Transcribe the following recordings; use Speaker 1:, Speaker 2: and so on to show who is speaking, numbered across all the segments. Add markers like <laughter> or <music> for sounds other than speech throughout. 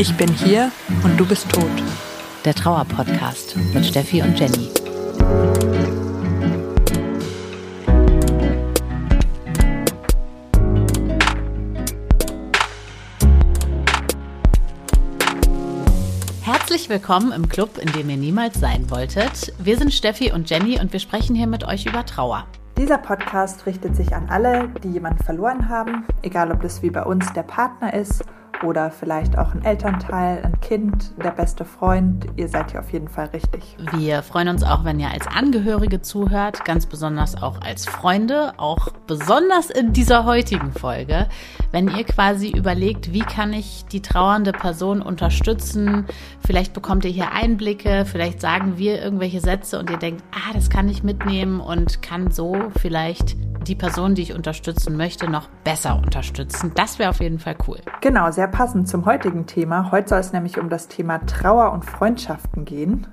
Speaker 1: Ich bin hier und du bist tot.
Speaker 2: Der Trauer-Podcast mit Steffi und Jenny. Herzlich willkommen im Club, in dem ihr niemals sein wolltet. Wir sind Steffi und Jenny und wir sprechen hier mit euch über Trauer.
Speaker 1: Dieser Podcast richtet sich an alle, die jemanden verloren haben, egal ob das wie bei uns der Partner ist oder vielleicht auch ein Elternteil, ein Kind, der beste Freund. Ihr seid hier auf jeden Fall richtig.
Speaker 2: Wir freuen uns auch, wenn ihr als Angehörige zuhört, ganz besonders auch als Freunde, auch besonders in dieser heutigen Folge, wenn ihr quasi überlegt, wie kann ich die trauernde Person unterstützen. Vielleicht bekommt ihr hier Einblicke, vielleicht sagen wir irgendwelche Sätze und ihr denkt, ah, das kann ich mitnehmen und kann so vielleicht die Person, die ich unterstützen möchte, noch besser unterstützen. Das wäre auf jeden Fall cool.
Speaker 1: Genau, sehr passend zum heutigen Thema. Heute soll es nämlich um das Thema Trauer und Freundschaften gehen.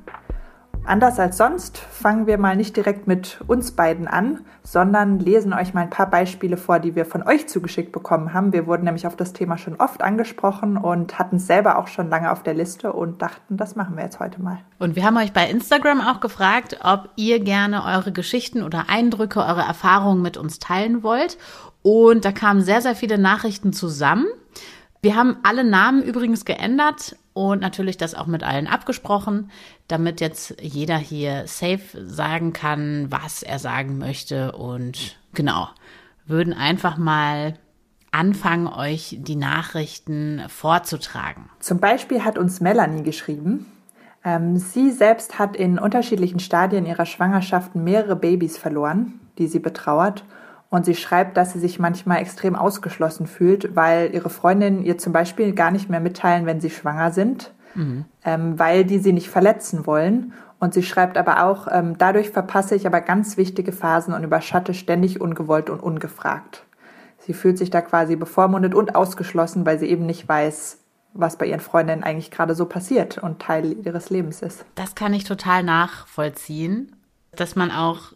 Speaker 1: Anders als sonst fangen wir mal nicht direkt mit uns beiden an, sondern lesen euch mal ein paar Beispiele vor, die wir von euch zugeschickt bekommen haben. Wir wurden nämlich auf das Thema schon oft angesprochen und hatten es selber auch schon lange auf der Liste und dachten, das machen wir jetzt heute mal.
Speaker 2: Und wir haben euch bei Instagram auch gefragt, ob ihr gerne eure Geschichten oder Eindrücke, eure Erfahrungen mit uns teilen wollt. Und da kamen sehr, sehr viele Nachrichten zusammen. Wir haben alle Namen übrigens geändert und natürlich das auch mit allen abgesprochen, damit jetzt jeder hier safe sagen kann, was er sagen möchte und genau, würden einfach mal anfangen, euch die Nachrichten vorzutragen.
Speaker 1: Zum Beispiel hat uns Melanie geschrieben, ähm, sie selbst hat in unterschiedlichen Stadien ihrer Schwangerschaft mehrere Babys verloren, die sie betrauert und sie schreibt, dass sie sich manchmal extrem ausgeschlossen fühlt, weil ihre Freundinnen ihr zum Beispiel gar nicht mehr mitteilen, wenn sie schwanger sind, mhm. ähm, weil die sie nicht verletzen wollen. Und sie schreibt aber auch, ähm, dadurch verpasse ich aber ganz wichtige Phasen und überschatte ständig ungewollt und ungefragt. Sie fühlt sich da quasi bevormundet und ausgeschlossen, weil sie eben nicht weiß, was bei ihren Freundinnen eigentlich gerade so passiert und Teil ihres Lebens ist.
Speaker 2: Das kann ich total nachvollziehen, dass man auch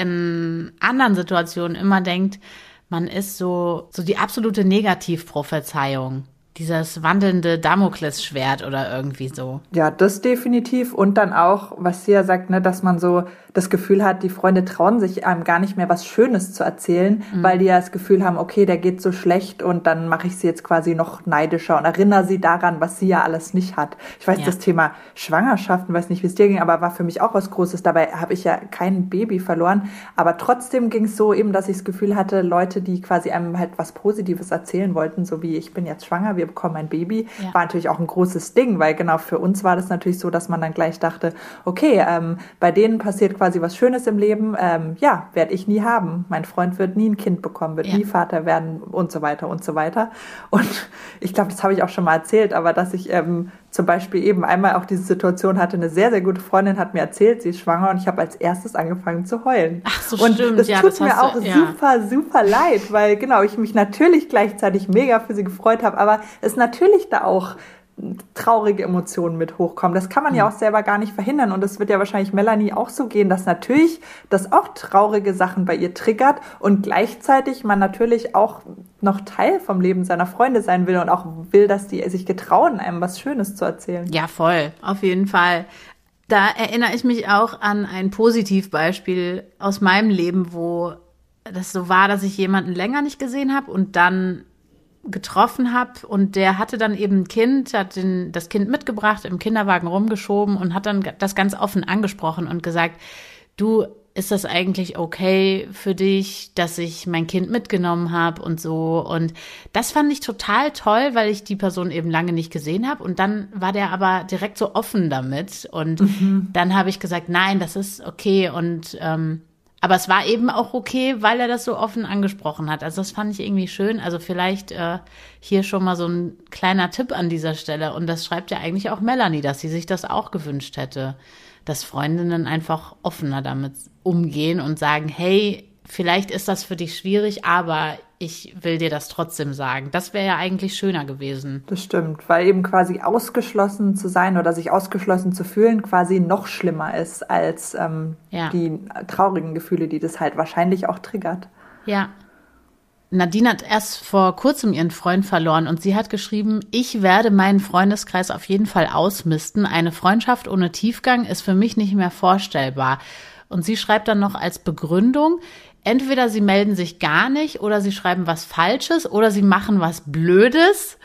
Speaker 2: in anderen Situationen immer denkt, man ist so, so die absolute Negativprophezeiung dieses wandelnde Damoklesschwert oder irgendwie so.
Speaker 1: Ja, das definitiv. Und dann auch, was sie ja sagt, ne, dass man so das Gefühl hat, die Freunde trauen sich einem gar nicht mehr was Schönes zu erzählen, mhm. weil die ja das Gefühl haben, okay, der geht so schlecht und dann mache ich sie jetzt quasi noch neidischer und erinnere sie daran, was sie ja alles nicht hat. Ich weiß, ja. das Thema Schwangerschaften, weiß nicht, wie es dir ging, aber war für mich auch was Großes. Dabei habe ich ja kein Baby verloren, aber trotzdem ging es so eben, dass ich das Gefühl hatte, Leute, die quasi einem halt was Positives erzählen wollten, so wie ich bin jetzt schwanger, wir bekommen ein Baby, ja. war natürlich auch ein großes Ding, weil genau für uns war das natürlich so, dass man dann gleich dachte, okay, ähm, bei denen passiert quasi was Schönes im Leben, ähm, ja, werde ich nie haben. Mein Freund wird nie ein Kind bekommen, wird ja. nie Vater werden und so weiter und so weiter. Und <laughs> ich glaube, das habe ich auch schon mal erzählt, aber dass ich ähm, zum Beispiel eben einmal auch diese Situation hatte, eine sehr, sehr gute Freundin hat mir erzählt, sie ist schwanger und ich habe als erstes angefangen zu heulen.
Speaker 2: Ach so,
Speaker 1: und
Speaker 2: stimmt.
Speaker 1: das
Speaker 2: ja,
Speaker 1: tut
Speaker 2: das
Speaker 1: mir auch du, ja. super, super leid, weil genau, ich mich natürlich gleichzeitig mega für sie gefreut habe, aber es natürlich da auch traurige Emotionen mit hochkommen. Das kann man ja hm. auch selber gar nicht verhindern. Und es wird ja wahrscheinlich Melanie auch so gehen, dass natürlich das auch traurige Sachen bei ihr triggert und gleichzeitig man natürlich auch noch Teil vom Leben seiner Freunde sein will und auch will, dass die sich getrauen, einem was Schönes zu erzählen.
Speaker 2: Ja, voll. Auf jeden Fall. Da erinnere ich mich auch an ein Positivbeispiel aus meinem Leben, wo das so war, dass ich jemanden länger nicht gesehen habe und dann getroffen habe und der hatte dann eben ein Kind, hat den, das Kind mitgebracht, im Kinderwagen rumgeschoben und hat dann das ganz offen angesprochen und gesagt, du, ist das eigentlich okay für dich, dass ich mein Kind mitgenommen habe und so. Und das fand ich total toll, weil ich die Person eben lange nicht gesehen habe. Und dann war der aber direkt so offen damit. Und mhm. dann habe ich gesagt, nein, das ist okay. Und ähm, aber es war eben auch okay, weil er das so offen angesprochen hat. Also das fand ich irgendwie schön. Also vielleicht äh, hier schon mal so ein kleiner Tipp an dieser Stelle. Und das schreibt ja eigentlich auch Melanie, dass sie sich das auch gewünscht hätte, dass Freundinnen einfach offener damit umgehen und sagen, hey, vielleicht ist das für dich schwierig, aber ich will dir das trotzdem sagen. Das wäre ja eigentlich schöner gewesen.
Speaker 1: Das stimmt, weil eben quasi ausgeschlossen zu sein oder sich ausgeschlossen zu fühlen quasi noch schlimmer ist als ähm, ja. die traurigen Gefühle, die das halt wahrscheinlich auch triggert.
Speaker 2: Ja. Nadine hat erst vor kurzem ihren Freund verloren und sie hat geschrieben, ich werde meinen Freundeskreis auf jeden Fall ausmisten. Eine Freundschaft ohne Tiefgang ist für mich nicht mehr vorstellbar. Und sie schreibt dann noch als Begründung, entweder sie melden sich gar nicht oder sie schreiben was Falsches oder sie machen was Blödes.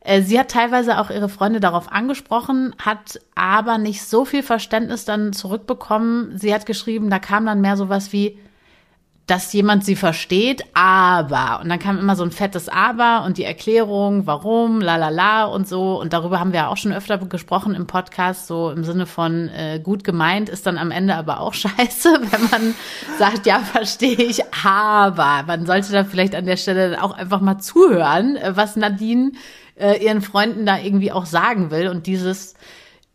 Speaker 2: Äh, sie hat teilweise auch ihre Freunde darauf angesprochen, hat aber nicht so viel Verständnis dann zurückbekommen. Sie hat geschrieben, da kam dann mehr sowas wie, dass jemand sie versteht, aber. Und dann kam immer so ein fettes Aber und die Erklärung, warum, la la la und so. Und darüber haben wir auch schon öfter gesprochen im Podcast, so im Sinne von äh, gut gemeint, ist dann am Ende aber auch <laughs> scheiße, wenn man sagt, ja, verstehe ich, aber. Man sollte da vielleicht an der Stelle auch einfach mal zuhören, äh, was Nadine äh, ihren Freunden da irgendwie auch sagen will. Und dieses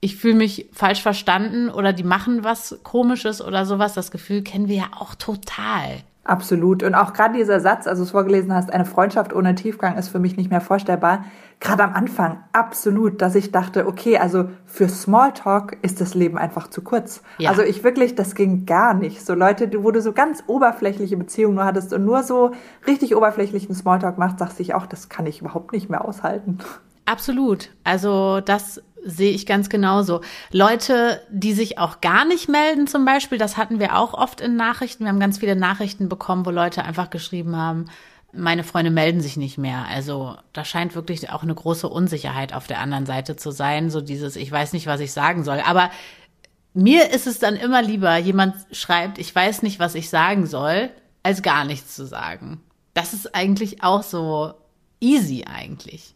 Speaker 2: ich fühle mich falsch verstanden oder die machen was Komisches oder sowas. Das Gefühl kennen wir ja auch total.
Speaker 1: Absolut. Und auch gerade dieser Satz, also du es vorgelesen hast, eine Freundschaft ohne Tiefgang ist für mich nicht mehr vorstellbar. Gerade am Anfang absolut, dass ich dachte, okay, also für Smalltalk ist das Leben einfach zu kurz. Ja. Also ich wirklich, das ging gar nicht. So Leute, wo du so ganz oberflächliche Beziehungen nur hattest und nur so richtig oberflächlichen Smalltalk machst, sagst ich auch, das kann ich überhaupt nicht mehr aushalten.
Speaker 2: Absolut. Also das sehe ich ganz genauso. Leute, die sich auch gar nicht melden zum Beispiel, das hatten wir auch oft in Nachrichten. Wir haben ganz viele Nachrichten bekommen, wo Leute einfach geschrieben haben, meine Freunde melden sich nicht mehr. Also da scheint wirklich auch eine große Unsicherheit auf der anderen Seite zu sein. So dieses, ich weiß nicht, was ich sagen soll. Aber mir ist es dann immer lieber, jemand schreibt, ich weiß nicht, was ich sagen soll, als gar nichts zu sagen. Das ist eigentlich auch so easy eigentlich.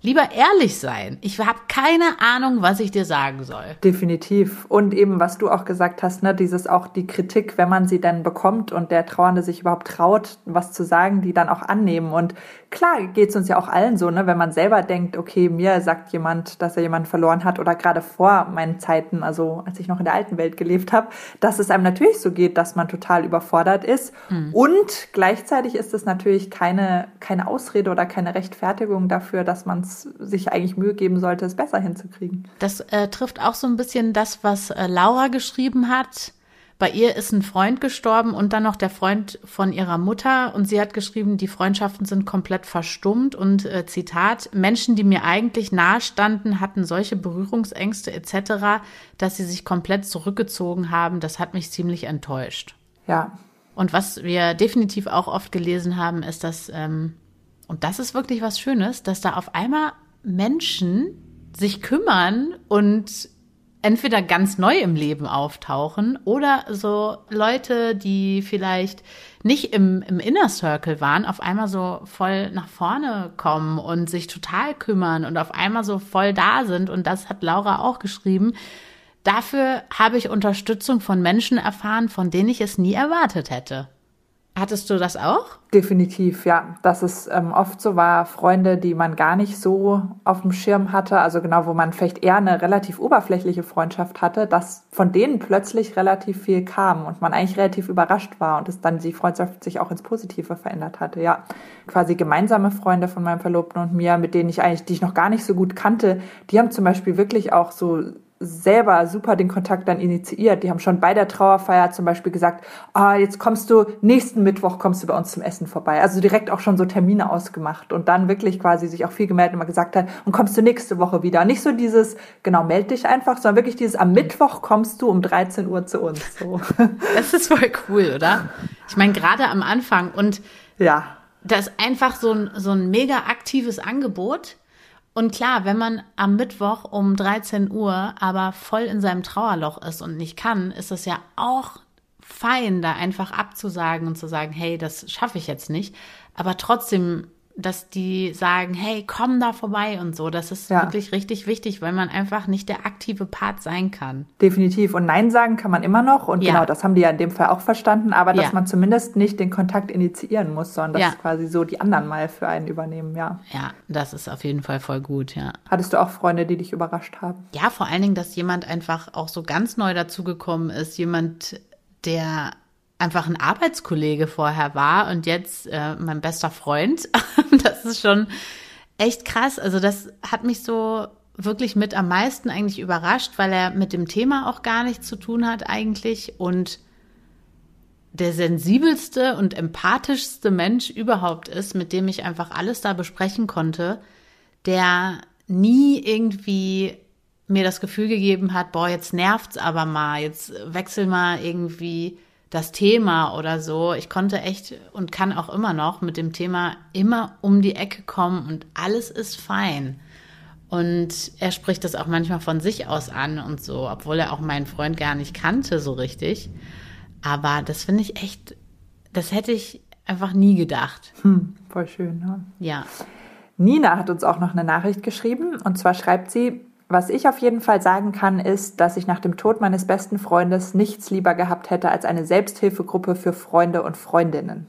Speaker 2: Lieber ehrlich sein. Ich habe keine Ahnung, was ich dir sagen soll.
Speaker 1: Definitiv. Und eben, was du auch gesagt hast, ne, dieses auch die Kritik, wenn man sie dann bekommt und der Trauernde sich überhaupt traut, was zu sagen, die dann auch annehmen. Und klar geht's uns ja auch allen so, ne, wenn man selber denkt, okay, mir sagt jemand, dass er jemanden verloren hat oder gerade vor meinen Zeiten, also als ich noch in der alten Welt gelebt habe, dass es einem natürlich so geht, dass man total überfordert ist. Mhm. Und gleichzeitig ist es natürlich keine, keine Ausrede oder keine Rechtfertigung dafür, dass man sich eigentlich Mühe geben sollte, es besser hinzukriegen.
Speaker 2: Das äh, trifft auch so ein bisschen das, was äh, Laura geschrieben hat. Bei ihr ist ein Freund gestorben und dann noch der Freund von ihrer Mutter. Und sie hat geschrieben, die Freundschaften sind komplett verstummt. Und äh, Zitat, Menschen, die mir eigentlich nahestanden, hatten solche Berührungsängste etc., dass sie sich komplett zurückgezogen haben. Das hat mich ziemlich enttäuscht.
Speaker 1: Ja.
Speaker 2: Und was wir definitiv auch oft gelesen haben, ist, dass ähm, und das ist wirklich was Schönes, dass da auf einmal Menschen sich kümmern und entweder ganz neu im Leben auftauchen oder so Leute, die vielleicht nicht im, im Inner Circle waren, auf einmal so voll nach vorne kommen und sich total kümmern und auf einmal so voll da sind. Und das hat Laura auch geschrieben. Dafür habe ich Unterstützung von Menschen erfahren, von denen ich es nie erwartet hätte. Hattest du das auch?
Speaker 1: Definitiv, ja. Dass es ähm, oft so war, Freunde, die man gar nicht so auf dem Schirm hatte, also genau, wo man vielleicht eher eine relativ oberflächliche Freundschaft hatte, dass von denen plötzlich relativ viel kam und man eigentlich relativ überrascht war und es dann die Freundschaft sich auch ins Positive verändert hatte, ja. Quasi gemeinsame Freunde von meinem Verlobten und mir, mit denen ich eigentlich, die ich noch gar nicht so gut kannte, die haben zum Beispiel wirklich auch so selber super den Kontakt dann initiiert. Die haben schon bei der Trauerfeier zum Beispiel gesagt, ah, jetzt kommst du, nächsten Mittwoch kommst du bei uns zum Essen vorbei. Also direkt auch schon so Termine ausgemacht und dann wirklich quasi sich auch viel gemeldet und mal gesagt hat, und kommst du nächste Woche wieder. Nicht so dieses, genau, meld dich einfach, sondern wirklich dieses, am Mittwoch kommst du um 13 Uhr zu uns. So. <laughs>
Speaker 2: Das ist voll cool, oder? Ich meine, gerade am Anfang und
Speaker 1: ja.
Speaker 2: das ist einfach so ein, so ein mega aktives Angebot und klar, wenn man am Mittwoch um 13 Uhr aber voll in seinem Trauerloch ist und nicht kann, ist es ja auch fein, da einfach abzusagen und zu sagen, hey, das schaffe ich jetzt nicht. Aber trotzdem dass die sagen, hey, komm da vorbei und so. Das ist ja. wirklich richtig wichtig, weil man einfach nicht der aktive Part sein kann.
Speaker 1: Definitiv. Und Nein sagen kann man immer noch. Und ja. genau, das haben die ja in dem Fall auch verstanden. Aber dass ja. man zumindest nicht den Kontakt initiieren muss, sondern dass quasi so die anderen mal für einen übernehmen, ja.
Speaker 2: Ja, das ist auf jeden Fall voll gut, ja.
Speaker 1: Hattest du auch Freunde, die dich überrascht haben?
Speaker 2: Ja, vor allen Dingen, dass jemand einfach auch so ganz neu dazugekommen ist. Jemand, der einfach ein Arbeitskollege vorher war und jetzt äh, mein bester Freund. <laughs> das ist schon echt krass. Also das hat mich so wirklich mit am meisten eigentlich überrascht, weil er mit dem Thema auch gar nichts zu tun hat eigentlich und der sensibelste und empathischste Mensch überhaupt ist, mit dem ich einfach alles da besprechen konnte, der nie irgendwie mir das Gefühl gegeben hat, boah, jetzt nervt's aber mal, jetzt wechsel mal irgendwie das Thema oder so. Ich konnte echt und kann auch immer noch mit dem Thema immer um die Ecke kommen und alles ist fein. Und er spricht das auch manchmal von sich aus an und so, obwohl er auch meinen Freund gar nicht kannte so richtig. Aber das finde ich echt, das hätte ich einfach nie gedacht.
Speaker 1: Hm, voll schön, ne?
Speaker 2: Ja.
Speaker 1: Nina hat uns auch noch eine Nachricht geschrieben und zwar schreibt sie, was ich auf jeden Fall sagen kann, ist, dass ich nach dem Tod meines besten Freundes nichts lieber gehabt hätte als eine Selbsthilfegruppe für Freunde und Freundinnen.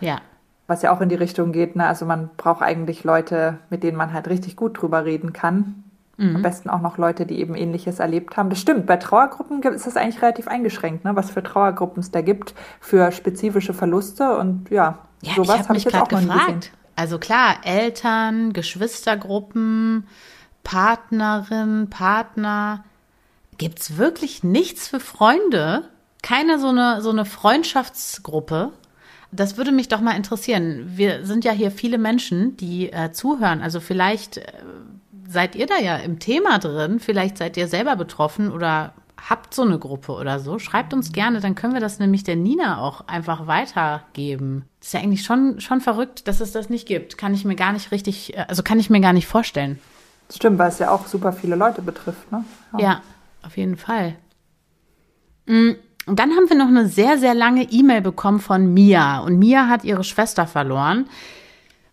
Speaker 2: Ja.
Speaker 1: Was ja auch in die Richtung geht, ne? Also man braucht eigentlich Leute, mit denen man halt richtig gut drüber reden kann. Mhm. Am besten auch noch Leute, die eben Ähnliches erlebt haben. Das stimmt, bei Trauergruppen ist das eigentlich relativ eingeschränkt, ne? was für Trauergruppen es da gibt, für spezifische Verluste und ja,
Speaker 2: ja
Speaker 1: sowas
Speaker 2: habe hab ich jetzt auch gefragt. Also klar, Eltern, Geschwistergruppen, Partnerin, Partner. Gibt's wirklich nichts für Freunde? Keine so eine, so eine Freundschaftsgruppe? Das würde mich doch mal interessieren. Wir sind ja hier viele Menschen, die äh, zuhören. Also vielleicht äh, seid ihr da ja im Thema drin. Vielleicht seid ihr selber betroffen oder habt so eine Gruppe oder so. Schreibt uns gerne, dann können wir das nämlich der Nina auch einfach weitergeben. Das ist ja eigentlich schon, schon verrückt, dass es das nicht gibt. Kann ich mir gar nicht richtig, äh, also kann ich mir gar nicht vorstellen.
Speaker 1: Stimmt, weil es ja auch super viele Leute betrifft, ne?
Speaker 2: Ja, ja auf jeden Fall. Mm, und dann haben wir noch eine sehr, sehr lange E-Mail bekommen von Mia. Und Mia hat ihre Schwester verloren.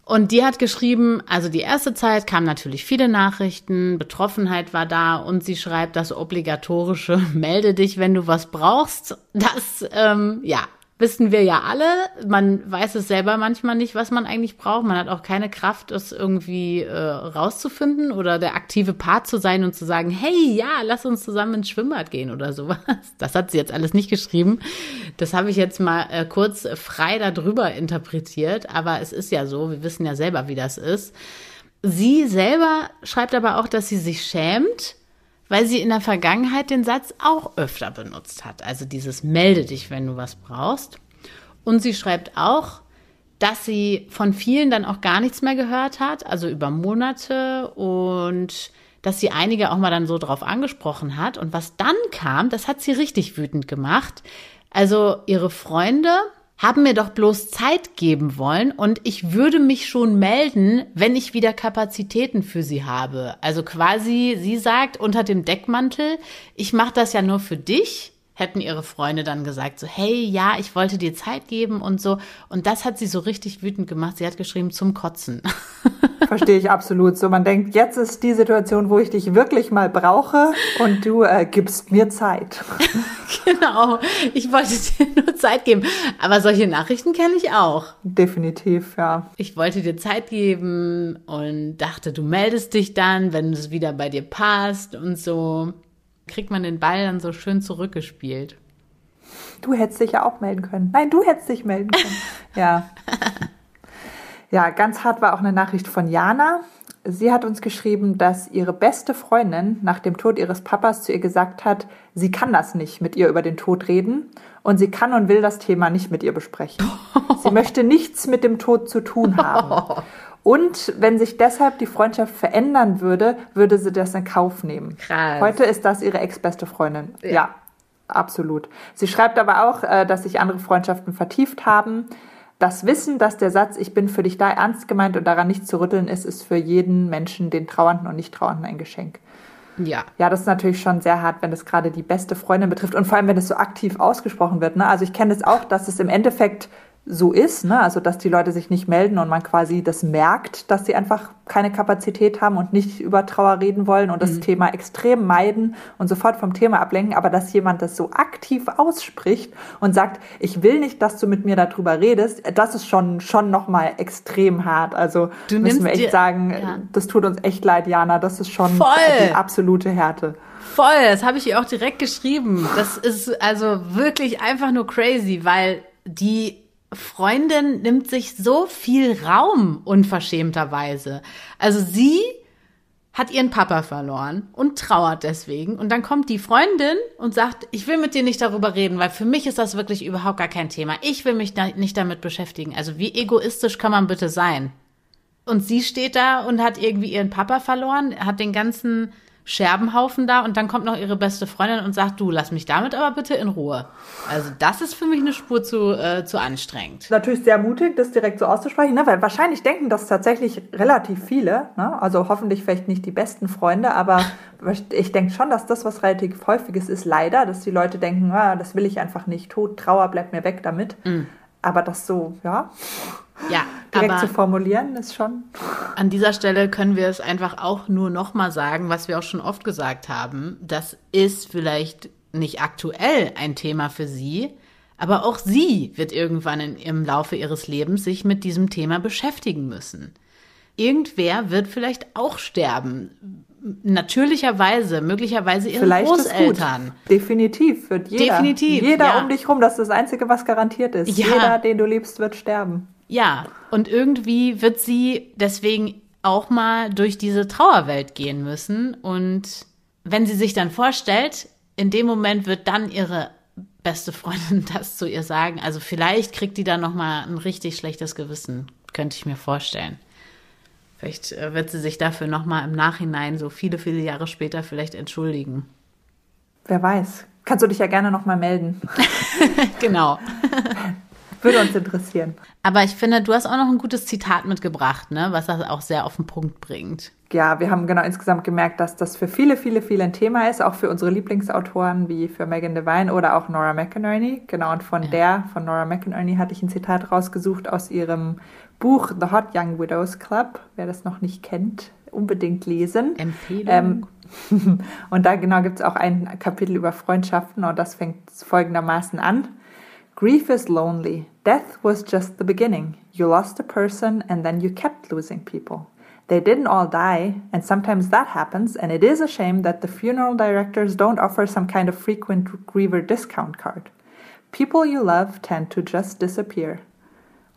Speaker 2: Und die hat geschrieben, also die erste Zeit kamen natürlich viele Nachrichten, Betroffenheit war da und sie schreibt das obligatorische, <laughs> melde dich, wenn du was brauchst. Das, ähm, ja, wissen wir ja alle. Man weiß es selber manchmal nicht, was man eigentlich braucht. Man hat auch keine Kraft, es irgendwie äh, rauszufinden oder der aktive Part zu sein und zu sagen, hey, ja, lass uns zusammen ins Schwimmbad gehen oder sowas. Das hat sie jetzt alles nicht geschrieben. Das habe ich jetzt mal äh, kurz frei darüber interpretiert. Aber es ist ja so, wir wissen ja selber, wie das ist. Sie selber schreibt aber auch, dass sie sich schämt, weil sie in der Vergangenheit den Satz auch öfter benutzt hat. Also dieses melde dich, wenn du was brauchst. Und sie schreibt auch, dass sie von vielen dann auch gar nichts mehr gehört hat, also über Monate und dass sie einige auch mal dann so drauf angesprochen hat. Und was dann kam, das hat sie richtig wütend gemacht. Also ihre Freunde haben mir doch bloß Zeit geben wollen und ich würde mich schon melden, wenn ich wieder Kapazitäten für sie habe. Also quasi, sie sagt unter dem Deckmantel, ich mache das ja nur für dich hätten ihre Freunde dann gesagt, so, hey, ja, ich wollte dir Zeit geben und so. Und das hat sie so richtig wütend gemacht. Sie hat geschrieben, zum Kotzen. <laughs>
Speaker 1: Verstehe ich absolut. So, man denkt, jetzt ist die Situation, wo ich dich wirklich mal brauche und du äh, gibst mir Zeit. <laughs>
Speaker 2: genau. Ich wollte dir nur Zeit geben. Aber solche Nachrichten kenne ich auch.
Speaker 1: Definitiv, ja.
Speaker 2: Ich wollte dir Zeit geben und dachte, du meldest dich dann, wenn es wieder bei dir passt und so kriegt man den Ball dann so schön zurückgespielt.
Speaker 1: Du hättest dich ja auch melden können. Nein, du hättest dich melden können. <laughs> ja. Ja, ganz hart war auch eine Nachricht von Jana. Sie hat uns geschrieben, dass ihre beste Freundin nach dem Tod ihres Papas zu ihr gesagt hat, sie kann das nicht mit ihr über den Tod reden und sie kann und will das Thema nicht mit ihr besprechen. Sie <laughs> möchte nichts mit dem Tod zu tun haben. <laughs> Und wenn sich deshalb die Freundschaft verändern würde, würde sie das in Kauf nehmen.
Speaker 2: Krass.
Speaker 1: Heute ist das ihre ex-beste Freundin. Ja. ja. absolut. Sie schreibt aber auch, äh, dass sich andere Freundschaften vertieft haben. Das Wissen, dass der Satz Ich bin für dich da ernst gemeint und daran nicht zu rütteln ist, ist für jeden Menschen, den Trauernden und Nicht-Trauernden, ein Geschenk.
Speaker 2: Ja.
Speaker 1: Ja, das ist natürlich schon sehr hart, wenn das gerade die beste Freundin betrifft und vor allem, wenn es so aktiv ausgesprochen wird. Ne? Also ich kenne es das auch, dass es im Endeffekt so ist, ne? also dass die Leute sich nicht melden und man quasi das merkt, dass sie einfach keine Kapazität haben und nicht über Trauer reden wollen und das mhm. Thema extrem meiden und sofort vom Thema ablenken, aber dass jemand das so aktiv ausspricht und sagt, ich will nicht, dass du mit mir darüber redest, das ist schon schon noch mal extrem hart. Also du müssen wir echt sagen, ja. das tut uns echt leid, Jana, das ist schon
Speaker 2: Voll.
Speaker 1: die absolute Härte.
Speaker 2: Voll, das habe ich ihr auch direkt geschrieben. Das ist also wirklich einfach nur crazy, weil die Freundin nimmt sich so viel Raum unverschämterweise. Also sie hat ihren Papa verloren und trauert deswegen. Und dann kommt die Freundin und sagt, ich will mit dir nicht darüber reden, weil für mich ist das wirklich überhaupt gar kein Thema. Ich will mich da nicht damit beschäftigen. Also wie egoistisch kann man bitte sein? Und sie steht da und hat irgendwie ihren Papa verloren, hat den ganzen Scherbenhaufen da und dann kommt noch ihre beste Freundin und sagt, du, lass mich damit aber bitte in Ruhe. Also das ist für mich eine Spur zu, äh, zu anstrengend.
Speaker 1: Natürlich sehr mutig, das direkt so auszusprechen, ne? weil wahrscheinlich denken das tatsächlich relativ viele. Ne? Also hoffentlich vielleicht nicht die besten Freunde, aber <laughs> ich denke schon, dass das was relativ häufiges ist, leider, dass die Leute denken, ah, das will ich einfach nicht, Tod, Trauer, bleibt mir weg damit. Mm. Aber das so, ja,
Speaker 2: ja,
Speaker 1: direkt zu formulieren, ist schon.
Speaker 2: An dieser Stelle können wir es einfach auch nur nochmal sagen, was wir auch schon oft gesagt haben. Das ist vielleicht nicht aktuell ein Thema für Sie, aber auch sie wird irgendwann in, im Laufe ihres Lebens sich mit diesem Thema beschäftigen müssen. Irgendwer wird vielleicht auch sterben. Natürlicherweise, möglicherweise ihre vielleicht Großeltern.
Speaker 1: Definitiv wird jeder.
Speaker 2: Definitiv.
Speaker 1: Jeder ja. um dich rum, das ist das Einzige, was garantiert ist. Ja. Jeder, den du liebst, wird sterben.
Speaker 2: Ja, und irgendwie wird sie deswegen auch mal durch diese Trauerwelt gehen müssen. Und wenn sie sich dann vorstellt, in dem Moment wird dann ihre beste Freundin <laughs> das zu ihr sagen. Also vielleicht kriegt die dann noch mal ein richtig schlechtes Gewissen, könnte ich mir vorstellen. Vielleicht äh, wird sie sich dafür noch mal im Nachhinein, so viele, viele Jahre später, vielleicht entschuldigen.
Speaker 1: Wer weiß. Kannst du dich ja gerne noch mal melden. <laughs>
Speaker 2: genau. <laughs>
Speaker 1: Würde uns interessieren.
Speaker 2: Aber ich finde, du hast auch noch ein gutes Zitat mitgebracht, ne? was das auch sehr auf den Punkt bringt.
Speaker 1: Ja, wir haben genau insgesamt gemerkt, dass das für viele, viele, viele ein Thema ist, auch für unsere Lieblingsautoren wie für Megan Devine oder auch Nora McInerney. Genau, und von ja. der, von Nora McInerney, hatte ich ein Zitat rausgesucht aus ihrem Buch The Hot Young Widows Club. Wer das noch nicht kennt, unbedingt lesen.
Speaker 2: Empfehlung.
Speaker 1: Ähm, <laughs> und da genau gibt es auch ein Kapitel über Freundschaften und das fängt folgendermaßen an. Grief is lonely. Death was just the beginning. You lost a person and then you kept losing people. They didn't all die, and sometimes that happens, and it is a shame that the funeral directors don't offer some kind of frequent griever discount card. People you love tend to just disappear.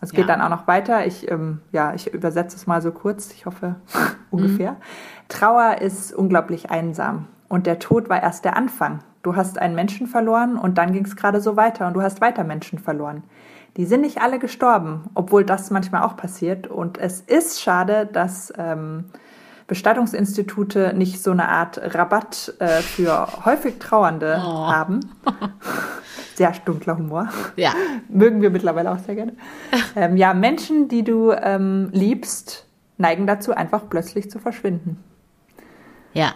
Speaker 1: Es geht ja. dann auch noch weiter. Ich, ähm, ja, ich übersetze es mal so kurz. Ich hoffe <laughs> ungefähr. Mhm. Trauer ist unglaublich einsam. Und der Tod war erst der Anfang. Du hast einen Menschen verloren und dann ging es gerade so weiter und du hast weiter Menschen verloren. Die sind nicht alle gestorben, obwohl das manchmal auch passiert. Und es ist schade, dass ähm, Bestattungsinstitute nicht so eine Art Rabatt äh, für häufig Trauernde oh. haben. <laughs> Sehr dunkler Humor.
Speaker 2: Ja. <laughs>
Speaker 1: Mögen wir mittlerweile auch sehr gerne. Ähm, ja, Menschen, die du ähm, liebst, neigen dazu, einfach plötzlich zu verschwinden.
Speaker 2: Ja,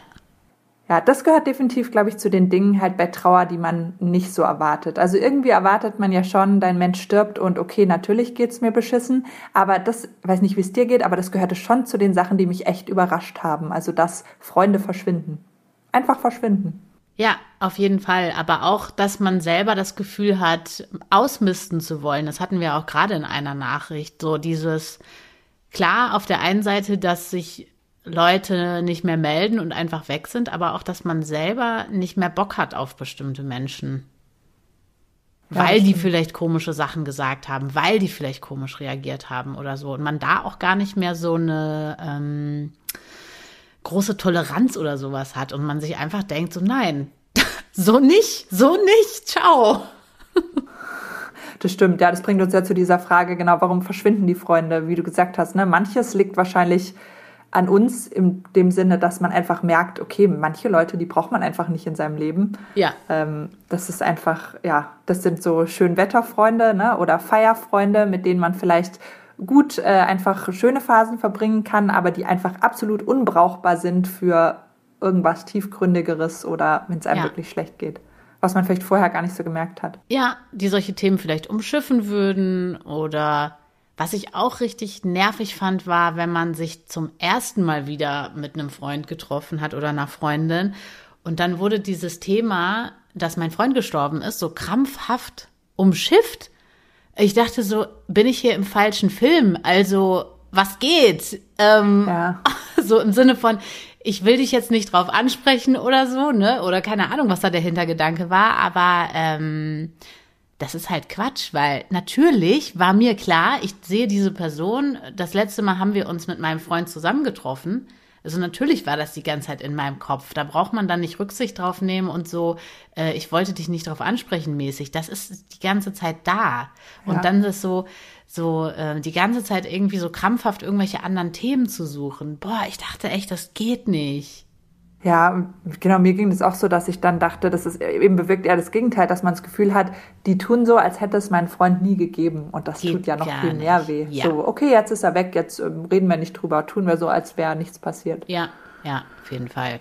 Speaker 1: ja, das gehört definitiv, glaube ich, zu den Dingen halt bei Trauer, die man nicht so erwartet. Also irgendwie erwartet man ja schon, dein Mensch stirbt und okay, natürlich geht's mir beschissen, aber das, weiß nicht, wie es dir geht, aber das gehörte schon zu den Sachen, die mich echt überrascht haben. Also, dass Freunde verschwinden. Einfach verschwinden.
Speaker 2: Ja, auf jeden Fall. Aber auch, dass man selber das Gefühl hat, ausmisten zu wollen. Das hatten wir auch gerade in einer Nachricht. So dieses, klar, auf der einen Seite, dass sich Leute nicht mehr melden und einfach weg sind, aber auch, dass man selber nicht mehr Bock hat auf bestimmte Menschen. Ja, weil die vielleicht komische Sachen gesagt haben, weil die vielleicht komisch reagiert haben oder so. Und man da auch gar nicht mehr so eine ähm, große Toleranz oder sowas hat und man sich einfach denkt, so nein, <laughs> so nicht, so nicht, ciao.
Speaker 1: Das stimmt, ja, das bringt uns ja zu dieser Frage, genau, warum verschwinden die Freunde, wie du gesagt hast, ne? Manches liegt wahrscheinlich an uns in dem Sinne, dass man einfach merkt, okay, manche Leute, die braucht man einfach nicht in seinem Leben.
Speaker 2: Ja.
Speaker 1: Ähm, das ist einfach, ja, das sind so Schönwetterfreunde ne, oder Feierfreunde, mit denen man vielleicht gut äh, einfach schöne Phasen verbringen kann, aber die einfach absolut unbrauchbar sind für irgendwas tiefgründigeres oder wenn es einem ja. wirklich schlecht geht. Was man vielleicht vorher gar nicht so gemerkt hat.
Speaker 2: Ja, die solche Themen vielleicht umschiffen würden oder was ich auch richtig nervig fand, war, wenn man sich zum ersten Mal wieder mit einem Freund getroffen hat oder einer Freundin und dann wurde dieses Thema, dass mein Freund gestorben ist, so krampfhaft umschifft. Ich dachte so, bin ich hier im falschen Film? Also, was geht? Ähm, ja. <laughs> So im Sinne von, ich will dich jetzt nicht drauf ansprechen oder so, ne? Oder keine Ahnung, was da der Hintergedanke war, aber ähm, das ist halt Quatsch, weil natürlich war mir klar, ich sehe diese Person, das letzte Mal haben wir uns mit meinem Freund zusammengetroffen, Also natürlich war das die ganze Zeit in meinem Kopf. Da braucht man dann nicht Rücksicht drauf nehmen und so, äh, ich wollte dich nicht drauf ansprechen mäßig. Das ist die ganze Zeit da. Und ja. dann ist so, so äh, die ganze Zeit irgendwie so krampfhaft irgendwelche anderen Themen zu suchen. Boah, ich dachte echt, das geht nicht.
Speaker 1: Ja, genau, mir ging es auch so, dass ich dann dachte, das ist eben bewirkt eher das Gegenteil, dass man das Gefühl hat, die tun so, als hätte es mein Freund nie gegeben. Und das Geht tut ja noch viel nicht. mehr weh. Ja. So, okay, jetzt ist er weg, jetzt ähm, reden wir nicht drüber, tun wir so, als wäre nichts passiert.
Speaker 2: Ja, ja, auf jeden Fall.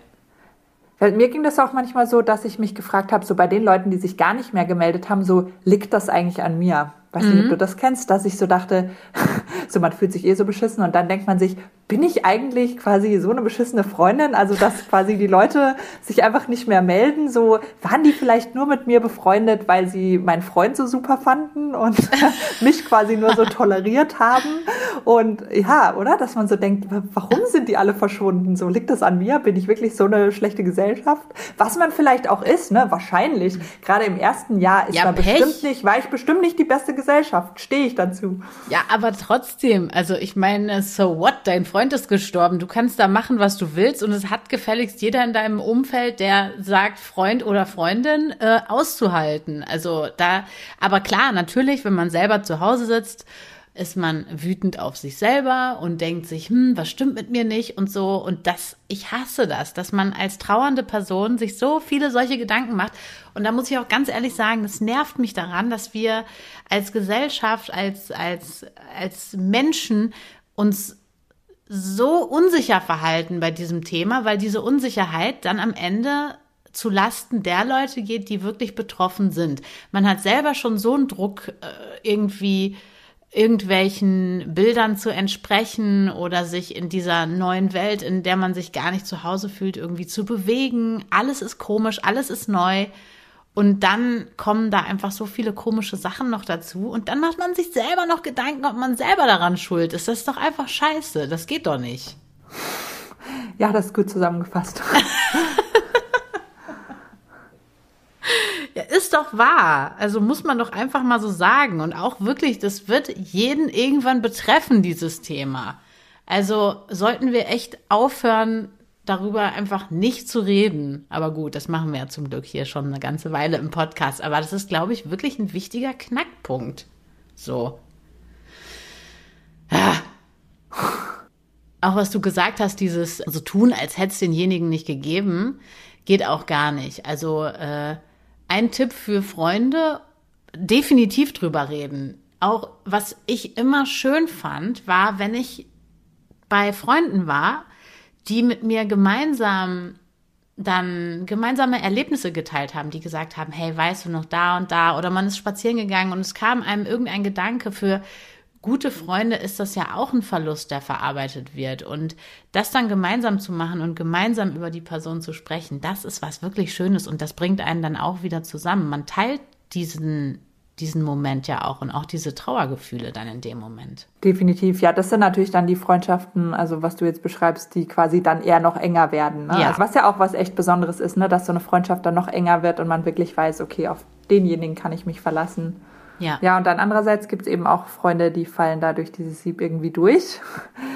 Speaker 1: Weil mir ging das auch manchmal so, dass ich mich gefragt habe, so bei den Leuten, die sich gar nicht mehr gemeldet haben, so liegt das eigentlich an mir? Weiß nicht, ob mhm. du das kennst, dass ich so dachte, <laughs> so man fühlt sich eh so beschissen und dann denkt man sich, bin ich eigentlich quasi so eine beschissene Freundin? Also, dass quasi die Leute sich einfach nicht mehr melden. So, waren die vielleicht nur mit mir befreundet, weil sie meinen Freund so super fanden und <laughs> mich quasi nur so toleriert haben? Und ja, oder? Dass man so denkt, warum sind die alle verschwunden? So, liegt das an mir? Bin ich wirklich so eine schlechte Gesellschaft? Was man vielleicht auch ist, ne? Wahrscheinlich. Gerade im ersten Jahr ist ja, man Pech. bestimmt nicht, war ich bestimmt nicht die beste Gesellschaft. Stehe ich dazu.
Speaker 2: Ja, aber trotzdem, also ich meine, so what? Dein Freund ist gestorben. Du kannst da machen, was du willst. Und es hat gefälligst jeder in deinem Umfeld, der sagt, Freund oder Freundin, äh, auszuhalten. Also da, aber klar, natürlich, wenn man selber zu Hause sitzt, ist man wütend auf sich selber und denkt sich, hm, was stimmt mit mir nicht und so. Und das, ich hasse das, dass man als trauernde Person sich so viele solche Gedanken macht. Und da muss ich auch ganz ehrlich sagen, das nervt mich daran, dass wir als Gesellschaft, als, als, als Menschen uns so unsicher verhalten bei diesem Thema, weil diese Unsicherheit dann am Ende zu Lasten der Leute geht, die wirklich betroffen sind. Man hat selber schon so einen Druck, äh, irgendwie irgendwelchen Bildern zu entsprechen oder sich in dieser neuen Welt, in der man sich gar nicht zu Hause fühlt, irgendwie zu bewegen. Alles ist komisch, alles ist neu. Und dann kommen da einfach so viele komische Sachen noch dazu. Und dann macht man sich selber noch Gedanken, ob man selber daran schuld ist. Das ist doch einfach scheiße. Das geht doch nicht.
Speaker 1: Ja, das ist gut zusammengefasst. <laughs>
Speaker 2: ja, ist doch wahr. Also muss man doch einfach mal so sagen. Und auch wirklich, das wird jeden irgendwann betreffen, dieses Thema. Also sollten wir echt aufhören, darüber einfach nicht zu reden. Aber gut, das machen wir ja zum Glück hier schon eine ganze Weile im Podcast. Aber das ist, glaube ich, wirklich ein wichtiger Knackpunkt. So. Auch was du gesagt hast, dieses so tun, als hätte es denjenigen nicht gegeben, geht auch gar nicht. Also äh, ein Tipp für Freunde, definitiv drüber reden. Auch was ich immer schön fand, war, wenn ich bei Freunden war die mit mir gemeinsam dann gemeinsame Erlebnisse geteilt haben, die gesagt haben, hey, weißt du noch da und da oder man ist spazieren gegangen und es kam einem irgendein Gedanke für gute Freunde ist das ja auch ein Verlust, der verarbeitet wird und das dann gemeinsam zu machen und gemeinsam über die Person zu sprechen, das ist was wirklich Schönes und das bringt einen dann auch wieder zusammen. Man teilt diesen diesen Moment ja auch und auch diese Trauergefühle dann in dem Moment.
Speaker 1: Definitiv, ja, das sind natürlich dann die Freundschaften, also was du jetzt beschreibst, die quasi dann eher noch enger werden. Ne? Ja. Also was ja auch was echt Besonderes ist, ne? dass so eine Freundschaft dann noch enger wird und man wirklich weiß, okay, auf denjenigen kann ich mich verlassen. Ja. Ja, und dann andererseits gibt es eben auch Freunde, die fallen da durch dieses Sieb irgendwie durch,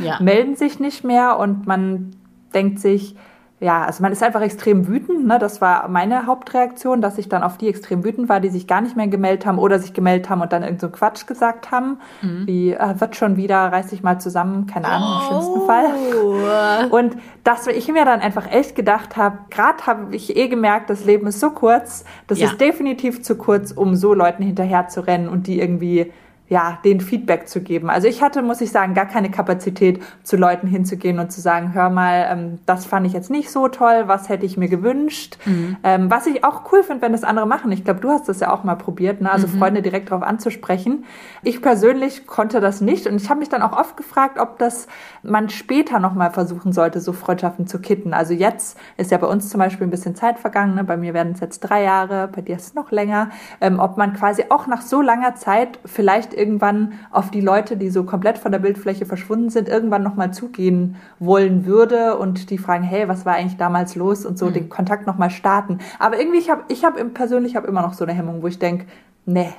Speaker 1: ja. <laughs> melden sich nicht mehr und man denkt sich, ja, also man ist einfach extrem wütend. Ne? Das war meine Hauptreaktion, dass ich dann auf die extrem wütend war, die sich gar nicht mehr gemeldet haben oder sich gemeldet haben und dann irgend so Quatsch gesagt haben, mhm. wie äh, wird schon wieder, reiß dich mal zusammen, keine Ahnung, oh. im schlimmsten Fall. Und dass ich mir dann einfach echt gedacht habe, gerade habe ich eh gemerkt, das Leben ist so kurz, das ja. ist definitiv zu kurz, um so Leuten hinterher zu rennen und die irgendwie ja, den Feedback zu geben. Also ich hatte, muss ich sagen, gar keine Kapazität, zu Leuten hinzugehen und zu sagen, hör mal, ähm, das fand ich jetzt nicht so toll, was hätte ich mir gewünscht. Mhm. Ähm, was ich auch cool finde, wenn das andere machen. Ich glaube, du hast das ja auch mal probiert, ne? also mhm. Freunde direkt darauf anzusprechen. Ich persönlich konnte das nicht und ich habe mich dann auch oft gefragt, ob das man später nochmal versuchen sollte, so Freundschaften zu kitten. Also jetzt ist ja bei uns zum Beispiel ein bisschen Zeit vergangen, ne? bei mir werden es jetzt drei Jahre, bei dir ist es noch länger, ähm, ob man quasi auch nach so langer Zeit vielleicht irgendwann auf die Leute, die so komplett von der Bildfläche verschwunden sind, irgendwann nochmal zugehen wollen würde und die fragen, hey, was war eigentlich damals los und so mhm. den Kontakt nochmal starten. Aber irgendwie, ich habe ich hab persönlich hab immer noch so eine Hemmung, wo ich denke, nee.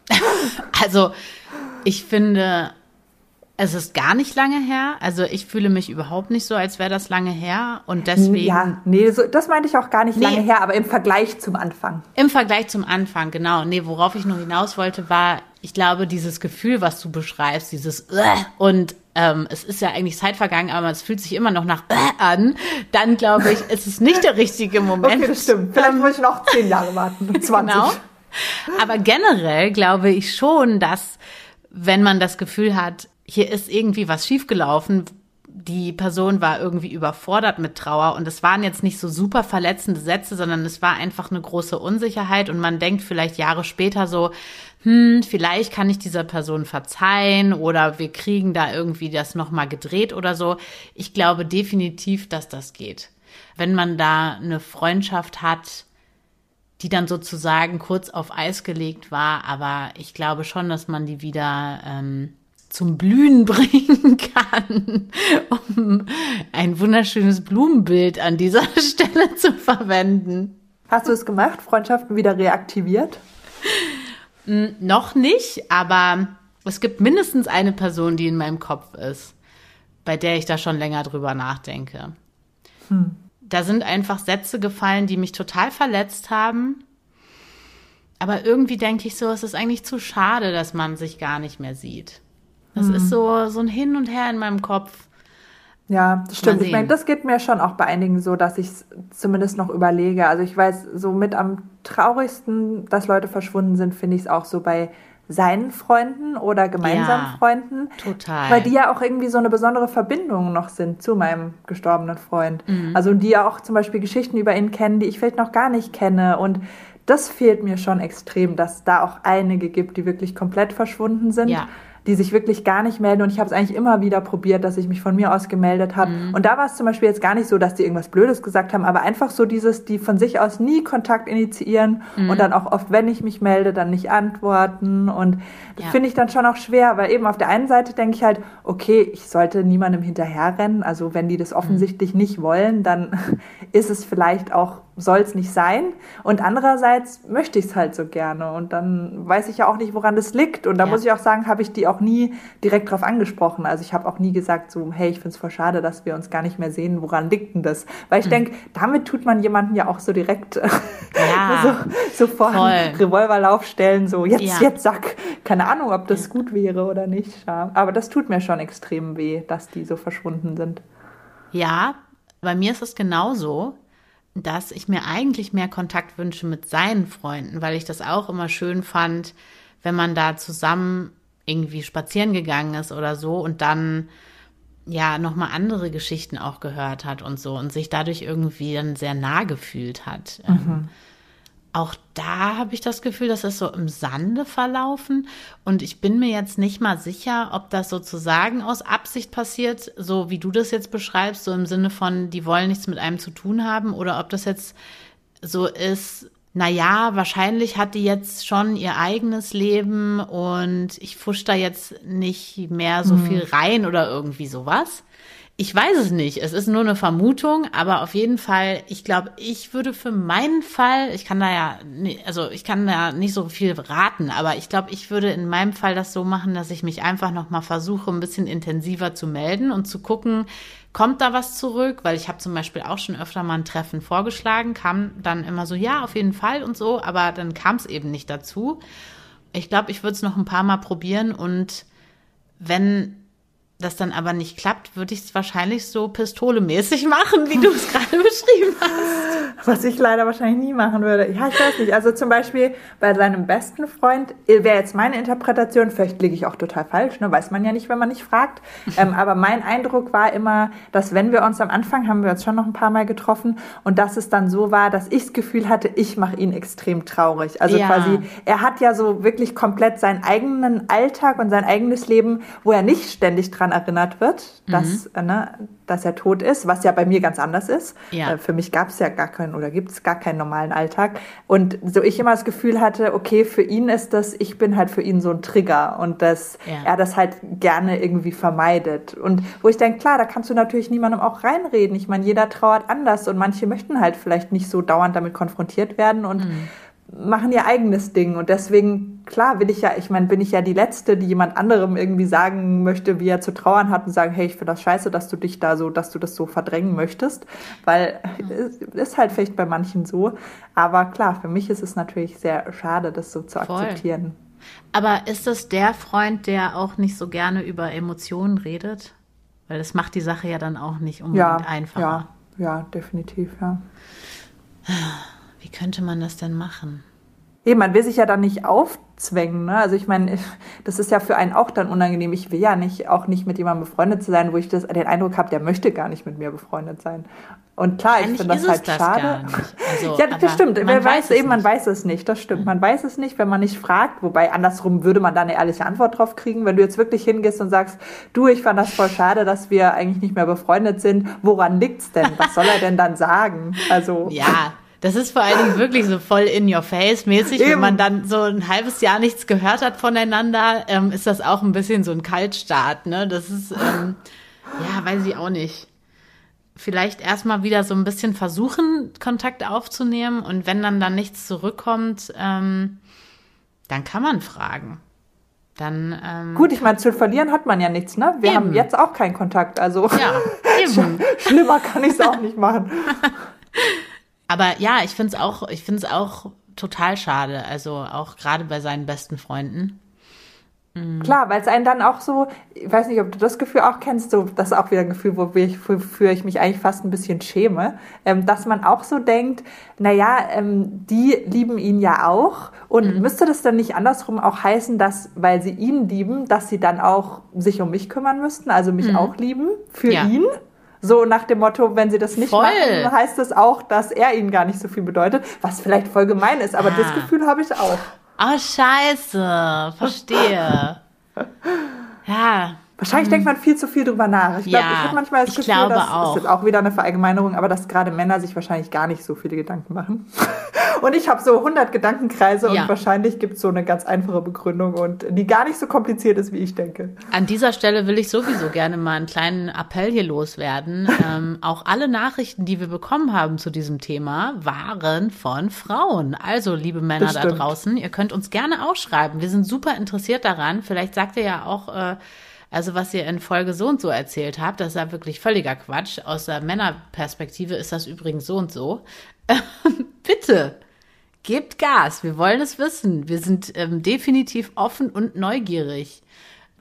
Speaker 1: <laughs>
Speaker 2: also, ich finde, Es ist gar nicht lange her. Also ich fühle mich überhaupt nicht so, als wäre das lange her. Und deswegen.
Speaker 1: Ja, nee, so, das meinte ich auch gar nicht nee, lange her, aber im Vergleich zum Anfang.
Speaker 2: Im Vergleich zum Anfang, genau. Nee, worauf ich nur hinaus wollte, war, ich glaube, dieses Gefühl, was du beschreibst, dieses und ähm, es ist ja eigentlich Zeit vergangen, aber es fühlt sich immer noch nach an, dann glaube ich, ist es nicht der richtige <laughs> Moment.
Speaker 1: Okay, das stimmt. Vielleicht muss ich noch zehn Jahre warten, <laughs> 20. Genau.
Speaker 2: Aber generell glaube ich schon, dass wenn man das Gefühl hat, hier ist irgendwie was schiefgelaufen, die Person war irgendwie überfordert mit Trauer und es waren jetzt nicht so super verletzende Sätze, sondern es war einfach eine große Unsicherheit und man denkt vielleicht Jahre später so, hm, vielleicht kann ich dieser Person verzeihen oder wir kriegen da irgendwie das nochmal gedreht oder so. Ich glaube definitiv, dass das geht. Wenn man da eine Freundschaft hat, die dann sozusagen kurz auf Eis gelegt war, aber ich glaube schon, dass man die wieder ähm, zum Blühen <laughs> bringen kann, um ein wunderschönes Blumenbild an dieser <laughs> Stelle zu verwenden.
Speaker 1: Hast du es gemacht, Freundschaften wieder reaktiviert?
Speaker 2: Hm, noch nicht, aber es gibt mindestens eine Person, die in meinem Kopf ist, bei der ich da schon länger drüber nachdenke. Hm. Da sind einfach Sätze gefallen, die mich total verletzt haben. Aber irgendwie denke ich so, es ist eigentlich zu schade, dass man sich gar nicht mehr sieht. Das hm. ist so, so ein Hin und Her in meinem Kopf.
Speaker 1: Ja, das stimmt. Ich meine, das geht mir schon auch bei einigen so, dass ich es zumindest noch überlege. Also ich weiß, so mit am traurigsten, dass Leute verschwunden sind, finde ich es auch so bei seinen Freunden oder gemeinsamen ja, Freunden.
Speaker 2: Total.
Speaker 1: Weil die ja auch irgendwie so eine besondere Verbindung noch sind zu meinem gestorbenen Freund. Mhm. Also die ja auch zum Beispiel Geschichten über ihn kennen, die ich vielleicht noch gar nicht kenne. Und das fehlt mir schon extrem, dass da auch einige gibt, die wirklich komplett verschwunden sind. Ja die sich wirklich gar nicht melden. Und ich habe es eigentlich immer wieder probiert, dass ich mich von mir aus gemeldet habe. Mhm. Und da war es zum Beispiel jetzt gar nicht so, dass die irgendwas Blödes gesagt haben, aber einfach so dieses, die von sich aus nie Kontakt initiieren mhm. und dann auch oft, wenn ich mich melde, dann nicht antworten. Und das ja. finde ich dann schon auch schwer, weil eben auf der einen Seite denke ich halt, okay, ich sollte niemandem hinterherrennen. Also wenn die das mhm. offensichtlich mhm. nicht wollen, dann <laughs> ist es vielleicht auch soll es nicht sein. Und andererseits möchte ich es halt so gerne. Und dann weiß ich ja auch nicht, woran das liegt. Und da ja. muss ich auch sagen, habe ich die auch nie direkt drauf angesprochen. Also ich habe auch nie gesagt, so, hey, ich finde es voll schade, dass wir uns gar nicht mehr sehen. Woran liegt denn das? Weil ich mhm. denke, damit tut man jemanden ja auch so direkt ja, <laughs> so, so vor Revolverlauf stellen, so jetzt, ja. jetzt sag. Keine Ahnung, ob das gut wäre oder nicht. Aber das tut mir schon extrem weh, dass die so verschwunden sind.
Speaker 2: Ja, bei mir ist es genauso dass ich mir eigentlich mehr Kontakt wünsche mit seinen Freunden, weil ich das auch immer schön fand, wenn man da zusammen irgendwie spazieren gegangen ist oder so und dann ja nochmal andere Geschichten auch gehört hat und so und sich dadurch irgendwie dann sehr nah gefühlt hat. Ähm, mhm auch da habe ich das Gefühl, dass es so im Sande verlaufen. Und ich bin mir jetzt nicht mal sicher, ob das sozusagen aus Absicht passiert, so wie du das jetzt beschreibst, so im Sinne von, die wollen nichts mit einem zu tun haben, oder ob das jetzt so ist, na ja, wahrscheinlich hat die jetzt schon ihr eigenes Leben und ich fusch da jetzt nicht mehr so mhm. viel rein oder irgendwie sowas. Ich weiß es nicht. Es ist nur eine Vermutung, aber auf jeden Fall, ich glaube, ich würde für meinen Fall, ich kann da ja, also ich kann da nicht so viel raten, aber ich glaube, ich würde in meinem Fall das so machen, dass ich mich einfach nochmal versuche, ein bisschen intensiver zu melden und zu gucken, kommt da was zurück? Weil ich habe zum Beispiel auch schon öfter mal ein Treffen vorgeschlagen, kam dann immer so, ja, auf jeden Fall und so, aber dann kam es eben nicht dazu. Ich glaube, ich würde es noch ein paar Mal probieren und wenn das dann aber nicht klappt, würde ich es wahrscheinlich so pistolemäßig <laughs> machen, wie du es gerade beschrieben hast.
Speaker 1: Was ich leider wahrscheinlich nie machen würde. Ja, ich weiß nicht. Also zum Beispiel bei seinem besten Freund wäre jetzt meine Interpretation, vielleicht liege ich auch total falsch, ne? weiß man ja nicht, wenn man nicht fragt. <laughs> ähm, aber mein Eindruck war immer, dass wenn wir uns am Anfang, haben wir uns schon noch ein paar Mal getroffen und dass es dann so war, dass ich das Gefühl hatte, ich mache ihn extrem traurig. Also ja. quasi, er hat ja so wirklich komplett seinen eigenen Alltag und sein eigenes Leben, wo er nicht ständig dran erinnert wird, dass, mhm. ne, dass er tot ist, was ja bei mir ganz anders ist. Ja. Äh, für mich gab es ja gar keinen oder gibt es gar keinen normalen Alltag. Und so ich immer das Gefühl hatte, okay, für ihn ist das, ich bin halt für ihn so ein Trigger und dass ja. er das halt gerne irgendwie vermeidet. Und wo ich denke, klar, da kannst du natürlich niemandem auch reinreden. Ich meine, jeder trauert anders und manche möchten halt vielleicht nicht so dauernd damit konfrontiert werden und mhm machen ihr eigenes Ding und deswegen, klar, will ich ja, ich meine, bin ich ja die Letzte, die jemand anderem irgendwie sagen möchte, wie er zu trauern hat und sagen, hey, ich finde das scheiße, dass du dich da so, dass du das so verdrängen möchtest, weil es ist halt vielleicht bei manchen so, aber klar, für mich ist es natürlich sehr schade, das so zu Voll. akzeptieren.
Speaker 2: Aber ist das der Freund, der auch nicht so gerne über Emotionen redet? Weil das macht die Sache ja dann auch nicht unbedingt ja, einfacher.
Speaker 1: Ja, ja, definitiv, ja.
Speaker 2: Wie könnte man das denn machen?
Speaker 1: Eben, man will sich ja dann nicht aufzwängen. Ne? Also ich meine, das ist ja für einen auch dann unangenehm. Ich will ja nicht auch nicht mit jemandem befreundet sein, wo ich das, den Eindruck habe, der möchte gar nicht mit mir befreundet sein. Und klar, ich finde das halt das schade. Also, ja, das stimmt. Wer weiß, weiß eben, man weiß es nicht. Das stimmt. Man weiß es nicht, wenn man nicht fragt. Wobei andersrum würde man da eine ehrliche Antwort drauf kriegen. Wenn du jetzt wirklich hingehst und sagst, du, ich fand das voll schade, dass wir eigentlich nicht mehr befreundet sind. Woran liegt's denn? Was soll er denn dann sagen? Also.
Speaker 2: Ja, das ist vor allen Dingen wirklich so voll in your face mäßig. Eben. Wenn man dann so ein halbes Jahr nichts gehört hat voneinander, ähm, ist das auch ein bisschen so ein Kaltstart, ne? Das ist, ähm, ja, weiß ich auch nicht. Vielleicht erstmal wieder so ein bisschen versuchen, Kontakt aufzunehmen und wenn dann dann nichts zurückkommt, ähm, dann kann man fragen. Dann, ähm,
Speaker 1: Gut, ich meine, zu verlieren hat man ja nichts, ne? Wir eben. haben jetzt auch keinen Kontakt, also ja, <laughs> eben. schlimmer kann ich es auch nicht machen. <laughs>
Speaker 2: Aber ja, ich finde es auch, ich finde es auch total schade. Also auch gerade bei seinen besten Freunden.
Speaker 1: Klar, weil es einen dann auch so, ich weiß nicht, ob du das Gefühl auch kennst, so, das ist auch wieder ein Gefühl, wofür ich mich eigentlich fast ein bisschen schäme, ähm, dass man auch so denkt, naja, ähm, die lieben ihn ja auch und mhm. müsste das dann nicht andersrum auch heißen, dass, weil sie ihn lieben, dass sie dann auch sich um mich kümmern müssten, also mich mhm. auch lieben für ja. ihn? So nach dem Motto, wenn sie das nicht voll. machen, heißt es das auch, dass er ihnen gar nicht so viel bedeutet, was vielleicht voll gemein ist, aber ah. das Gefühl habe ich auch.
Speaker 2: Oh, scheiße, verstehe. <laughs> ja,
Speaker 1: Wahrscheinlich denkt man viel zu viel drüber nach. Ich, glaub, ja, ich habe manchmal das Gefühl, das auch. ist auch wieder eine Verallgemeinerung, aber dass gerade Männer sich wahrscheinlich gar nicht so viele Gedanken machen. <laughs> Und ich habe so 100 Gedankenkreise ja. und wahrscheinlich gibt es so eine ganz einfache Begründung und die gar nicht so kompliziert ist, wie ich denke.
Speaker 2: An dieser Stelle will ich sowieso gerne mal einen kleinen Appell hier loswerden. <laughs> ähm, auch alle Nachrichten, die wir bekommen haben zu diesem Thema, waren von Frauen. Also, liebe Männer da draußen, ihr könnt uns gerne auch schreiben. Wir sind super interessiert daran. Vielleicht sagt ihr ja auch, äh, also was ihr in Folge so und so erzählt habt, das ist ja wirklich völliger Quatsch. Aus der Männerperspektive ist das übrigens so und so. <laughs> Bitte, gebt Gas. Wir wollen es wissen. Wir sind ähm, definitiv offen und neugierig.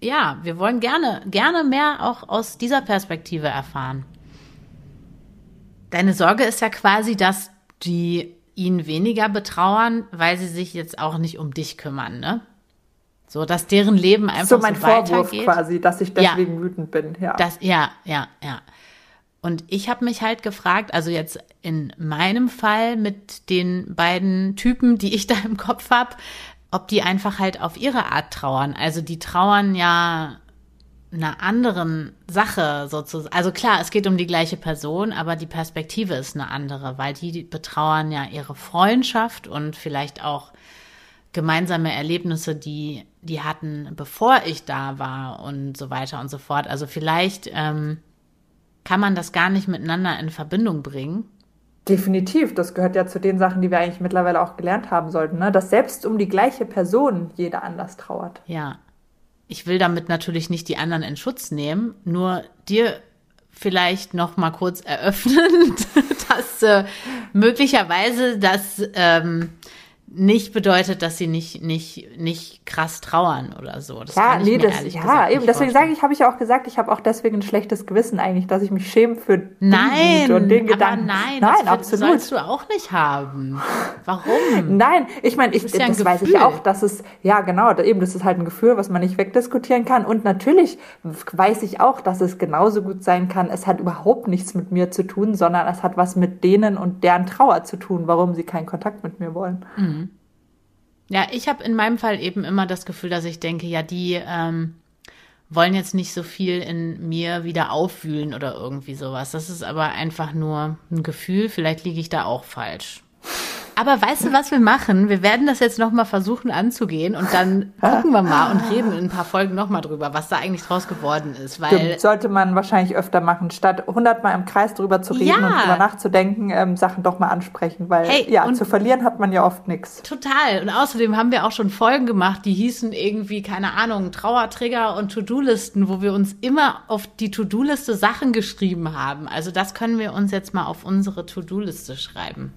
Speaker 2: Ja, wir wollen gerne, gerne mehr auch aus dieser Perspektive erfahren. Deine Sorge ist ja quasi, dass die ihn weniger betrauern, weil sie sich jetzt auch nicht um dich kümmern, ne? So, dass deren Leben einfach so mein so Vorwurf
Speaker 1: quasi, dass ich deswegen ja. wütend bin, ja.
Speaker 2: Das, ja, ja, ja. Und ich habe mich halt gefragt, also jetzt in meinem Fall mit den beiden Typen, die ich <laughs> da im Kopf habe, ob die einfach halt auf ihre Art trauern. Also die trauern ja einer anderen Sache sozusagen. Also klar, es geht um die gleiche Person, aber die Perspektive ist eine andere, weil die betrauern ja ihre Freundschaft und vielleicht auch gemeinsame Erlebnisse, die die hatten, bevor ich da war und so weiter und so fort. Also vielleicht ähm, kann man das gar nicht miteinander in Verbindung bringen.
Speaker 1: Definitiv, das gehört ja zu den Sachen, die wir eigentlich mittlerweile auch gelernt haben sollten, ne? dass selbst um die gleiche Person jeder anders trauert.
Speaker 2: Ja, ich will damit natürlich nicht die anderen in Schutz nehmen, nur dir vielleicht noch mal kurz eröffnen, <laughs> dass äh, möglicherweise das ähm, nicht bedeutet, dass sie nicht, nicht, nicht krass trauern oder so.
Speaker 1: Das ja, nee, das, ja, eben. Deswegen sage ich, habe ich ja auch gesagt, ich habe auch deswegen ein schlechtes Gewissen eigentlich, dass ich mich schäme für
Speaker 2: nein, und den Gedanken. nein, nein, das absolut. sollst du auch nicht haben. Warum? <laughs>
Speaker 1: nein, ich meine, ich, ja das weiß ich auch, dass es, ja genau, eben, das ist halt ein Gefühl, was man nicht wegdiskutieren kann. Und natürlich weiß ich auch, dass es genauso gut sein kann, es hat überhaupt nichts mit mir zu tun, sondern es hat was mit denen und deren Trauer zu tun, warum sie keinen Kontakt mit mir wollen. Mhm.
Speaker 2: Ja, ich habe in meinem Fall eben immer das Gefühl, dass ich denke, ja, die ähm, wollen jetzt nicht so viel in mir wieder aufwühlen oder irgendwie sowas. Das ist aber einfach nur ein Gefühl. Vielleicht liege ich da auch falsch. Aber weißt du, was wir machen? Wir werden das jetzt nochmal versuchen anzugehen und dann gucken wir mal und reden in ein paar Folgen nochmal drüber, was da eigentlich draus geworden ist. Weil
Speaker 1: Stimmt, sollte man wahrscheinlich öfter machen, statt hundertmal im Kreis drüber zu reden
Speaker 2: Ja.
Speaker 1: und drüber nachzudenken, ähm, Sachen doch mal ansprechen, weil
Speaker 2: Hey,
Speaker 1: ja, zu verlieren hat man ja oft nichts.
Speaker 2: Total. Und außerdem haben wir auch schon Folgen gemacht, die hießen irgendwie, keine Ahnung, Trauertrigger und To-Do-Listen, wo wir uns immer auf die To-Do-Liste Sachen geschrieben haben. Also das können wir uns jetzt mal auf unsere To-Do-Liste schreiben.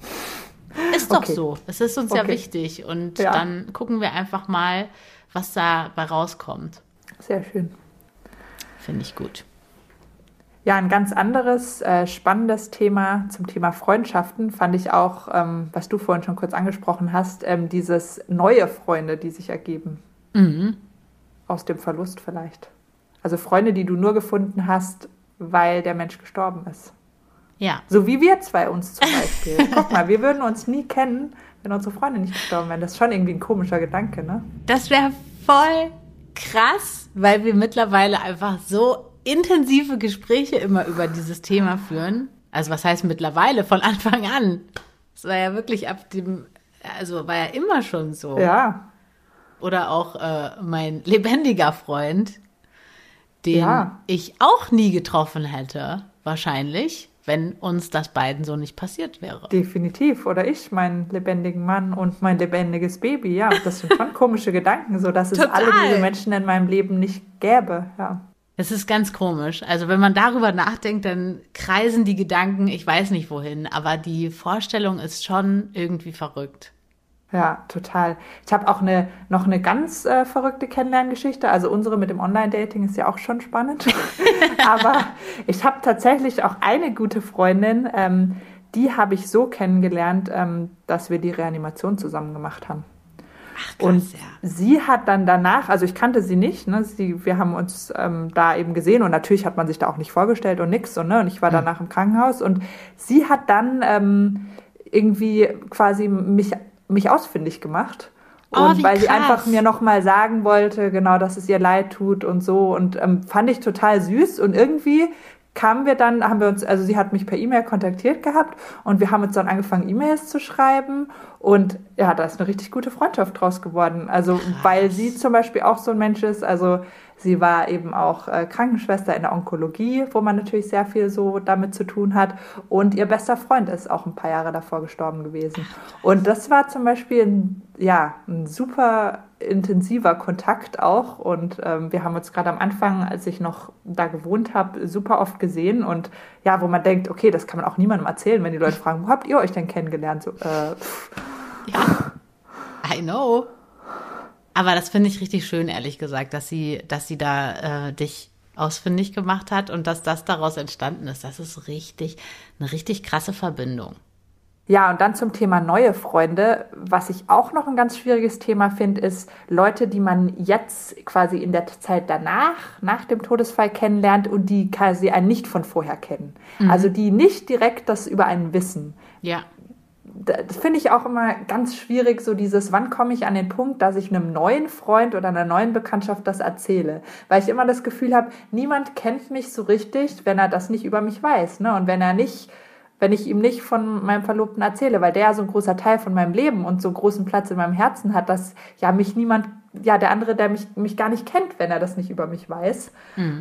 Speaker 2: Ist doch
Speaker 1: Okay.
Speaker 2: so. Es ist uns ja
Speaker 1: Okay.
Speaker 2: wichtig. Und
Speaker 1: Ja.
Speaker 2: dann gucken wir einfach mal, was dabei rauskommt.
Speaker 1: Sehr schön.
Speaker 2: Finde ich gut.
Speaker 1: Ja, ein ganz anderes, äh, spannendes Thema zum Thema Freundschaften fand ich auch, ähm, was du vorhin schon kurz angesprochen hast, ähm, dieses neue Freunde, die sich ergeben.
Speaker 2: Mhm.
Speaker 1: Aus dem Verlust vielleicht. Also Freunde, die du nur gefunden hast, weil der Mensch gestorben ist.
Speaker 2: Ja.
Speaker 1: So wie wir zwei uns zum Beispiel. <laughs> Guck mal, wir würden uns nie kennen, wenn unsere Freunde nicht gestorben wären. Das ist schon irgendwie ein komischer Gedanke, ne?
Speaker 2: Das wäre voll krass, weil wir mittlerweile einfach so intensive Gespräche immer über dieses Thema führen. Also was heißt mittlerweile? Von Anfang an. Es war ja wirklich ab dem, also war ja immer schon so.
Speaker 1: Ja,
Speaker 2: Oder auch äh, mein lebendiger Freund, den
Speaker 1: Ja.
Speaker 2: ich auch nie getroffen hätte, wahrscheinlich, wenn uns das beiden so nicht passiert wäre.
Speaker 1: definitiv. Oder ich, meinen lebendigen Mann und mein lebendiges Baby. Ja, das sind schon <laughs> komische Gedanken, so dass es
Speaker 2: Total.
Speaker 1: alle diese Menschen in meinem Leben nicht gäbe. Ja.
Speaker 2: Es ist ganz komisch. Also wenn man darüber nachdenkt, dann kreisen die Gedanken, ich weiß nicht wohin, aber die Vorstellung ist schon irgendwie verrückt.
Speaker 1: Ja, total. Ich habe auch eine, noch eine ganz äh, verrückte Kennenlerngeschichte. Also unsere mit dem Online-Dating ist ja auch schon spannend. <laughs> Aber ich habe tatsächlich auch eine gute Freundin, ähm, die habe ich so kennengelernt, ähm, dass wir die Reanimation zusammen gemacht haben.
Speaker 2: Ach,
Speaker 1: Und
Speaker 2: ja.
Speaker 1: sie hat dann danach, also ich kannte sie nicht, ne, sie, wir haben uns ähm, da eben gesehen und natürlich hat man sich da auch nicht vorgestellt und nix und, ne, und ich war danach im Krankenhaus und sie hat dann ähm, irgendwie quasi mich, mich ausfindig gemacht.
Speaker 2: Oh,
Speaker 1: Und
Speaker 2: wie
Speaker 1: weil sie
Speaker 2: krass.
Speaker 1: einfach mir nochmal sagen wollte, genau, dass es ihr leid tut und so. Und ähm, fand ich total süß. Und irgendwie kamen wir dann, haben wir uns, also sie hat mich per E-Mail kontaktiert gehabt und wir haben uns dann angefangen, E-Mails zu schreiben. Und ja, da ist eine richtig gute Freundschaft draus geworden. Also, weil sie zum Beispiel auch so ein Mensch ist. Also, sie war eben auch äh, Krankenschwester in der Onkologie, wo man natürlich sehr viel so damit zu tun hat. Und ihr bester Freund ist auch ein paar Jahre davor gestorben gewesen. Und das war zum Beispiel ein, ja, ein super intensiver Kontakt auch. Und ähm, wir haben uns gerade am Anfang, als ich noch da gewohnt habe, super oft gesehen. Und ja, wo man denkt, okay, das kann man auch niemandem erzählen, wenn die Leute fragen, wo habt ihr euch denn kennengelernt? So, äh,
Speaker 2: Ja, I know. Aber das finde ich richtig schön, ehrlich gesagt, dass sie, dass sie da äh, dich ausfindig gemacht hat und dass das daraus entstanden ist. Das ist richtig, eine richtig krasse Verbindung.
Speaker 1: Ja, und dann zum Thema neue Freunde. Was ich auch noch ein ganz schwieriges Thema finde, ist Leute, die man jetzt quasi in der Zeit danach, nach dem Todesfall kennenlernt und die quasi einen nicht von vorher kennen. Also die nicht direkt das über einen wissen.
Speaker 2: Ja.
Speaker 1: Das finde ich auch immer ganz schwierig, so dieses, wann komme ich an den Punkt, dass ich einem neuen Freund oder einer neuen Bekanntschaft das erzähle. Weil ich immer das Gefühl habe, niemand kennt mich so richtig, wenn er das nicht über mich weiß. Ne? Und wenn er nicht wenn ich ihm nicht von meinem Verlobten erzähle, weil der so ein großer Teil von meinem Leben und so großen Platz in meinem Herzen hat, dass ja mich niemand, ja der andere, der mich, mich gar nicht kennt, wenn er das nicht über mich weiß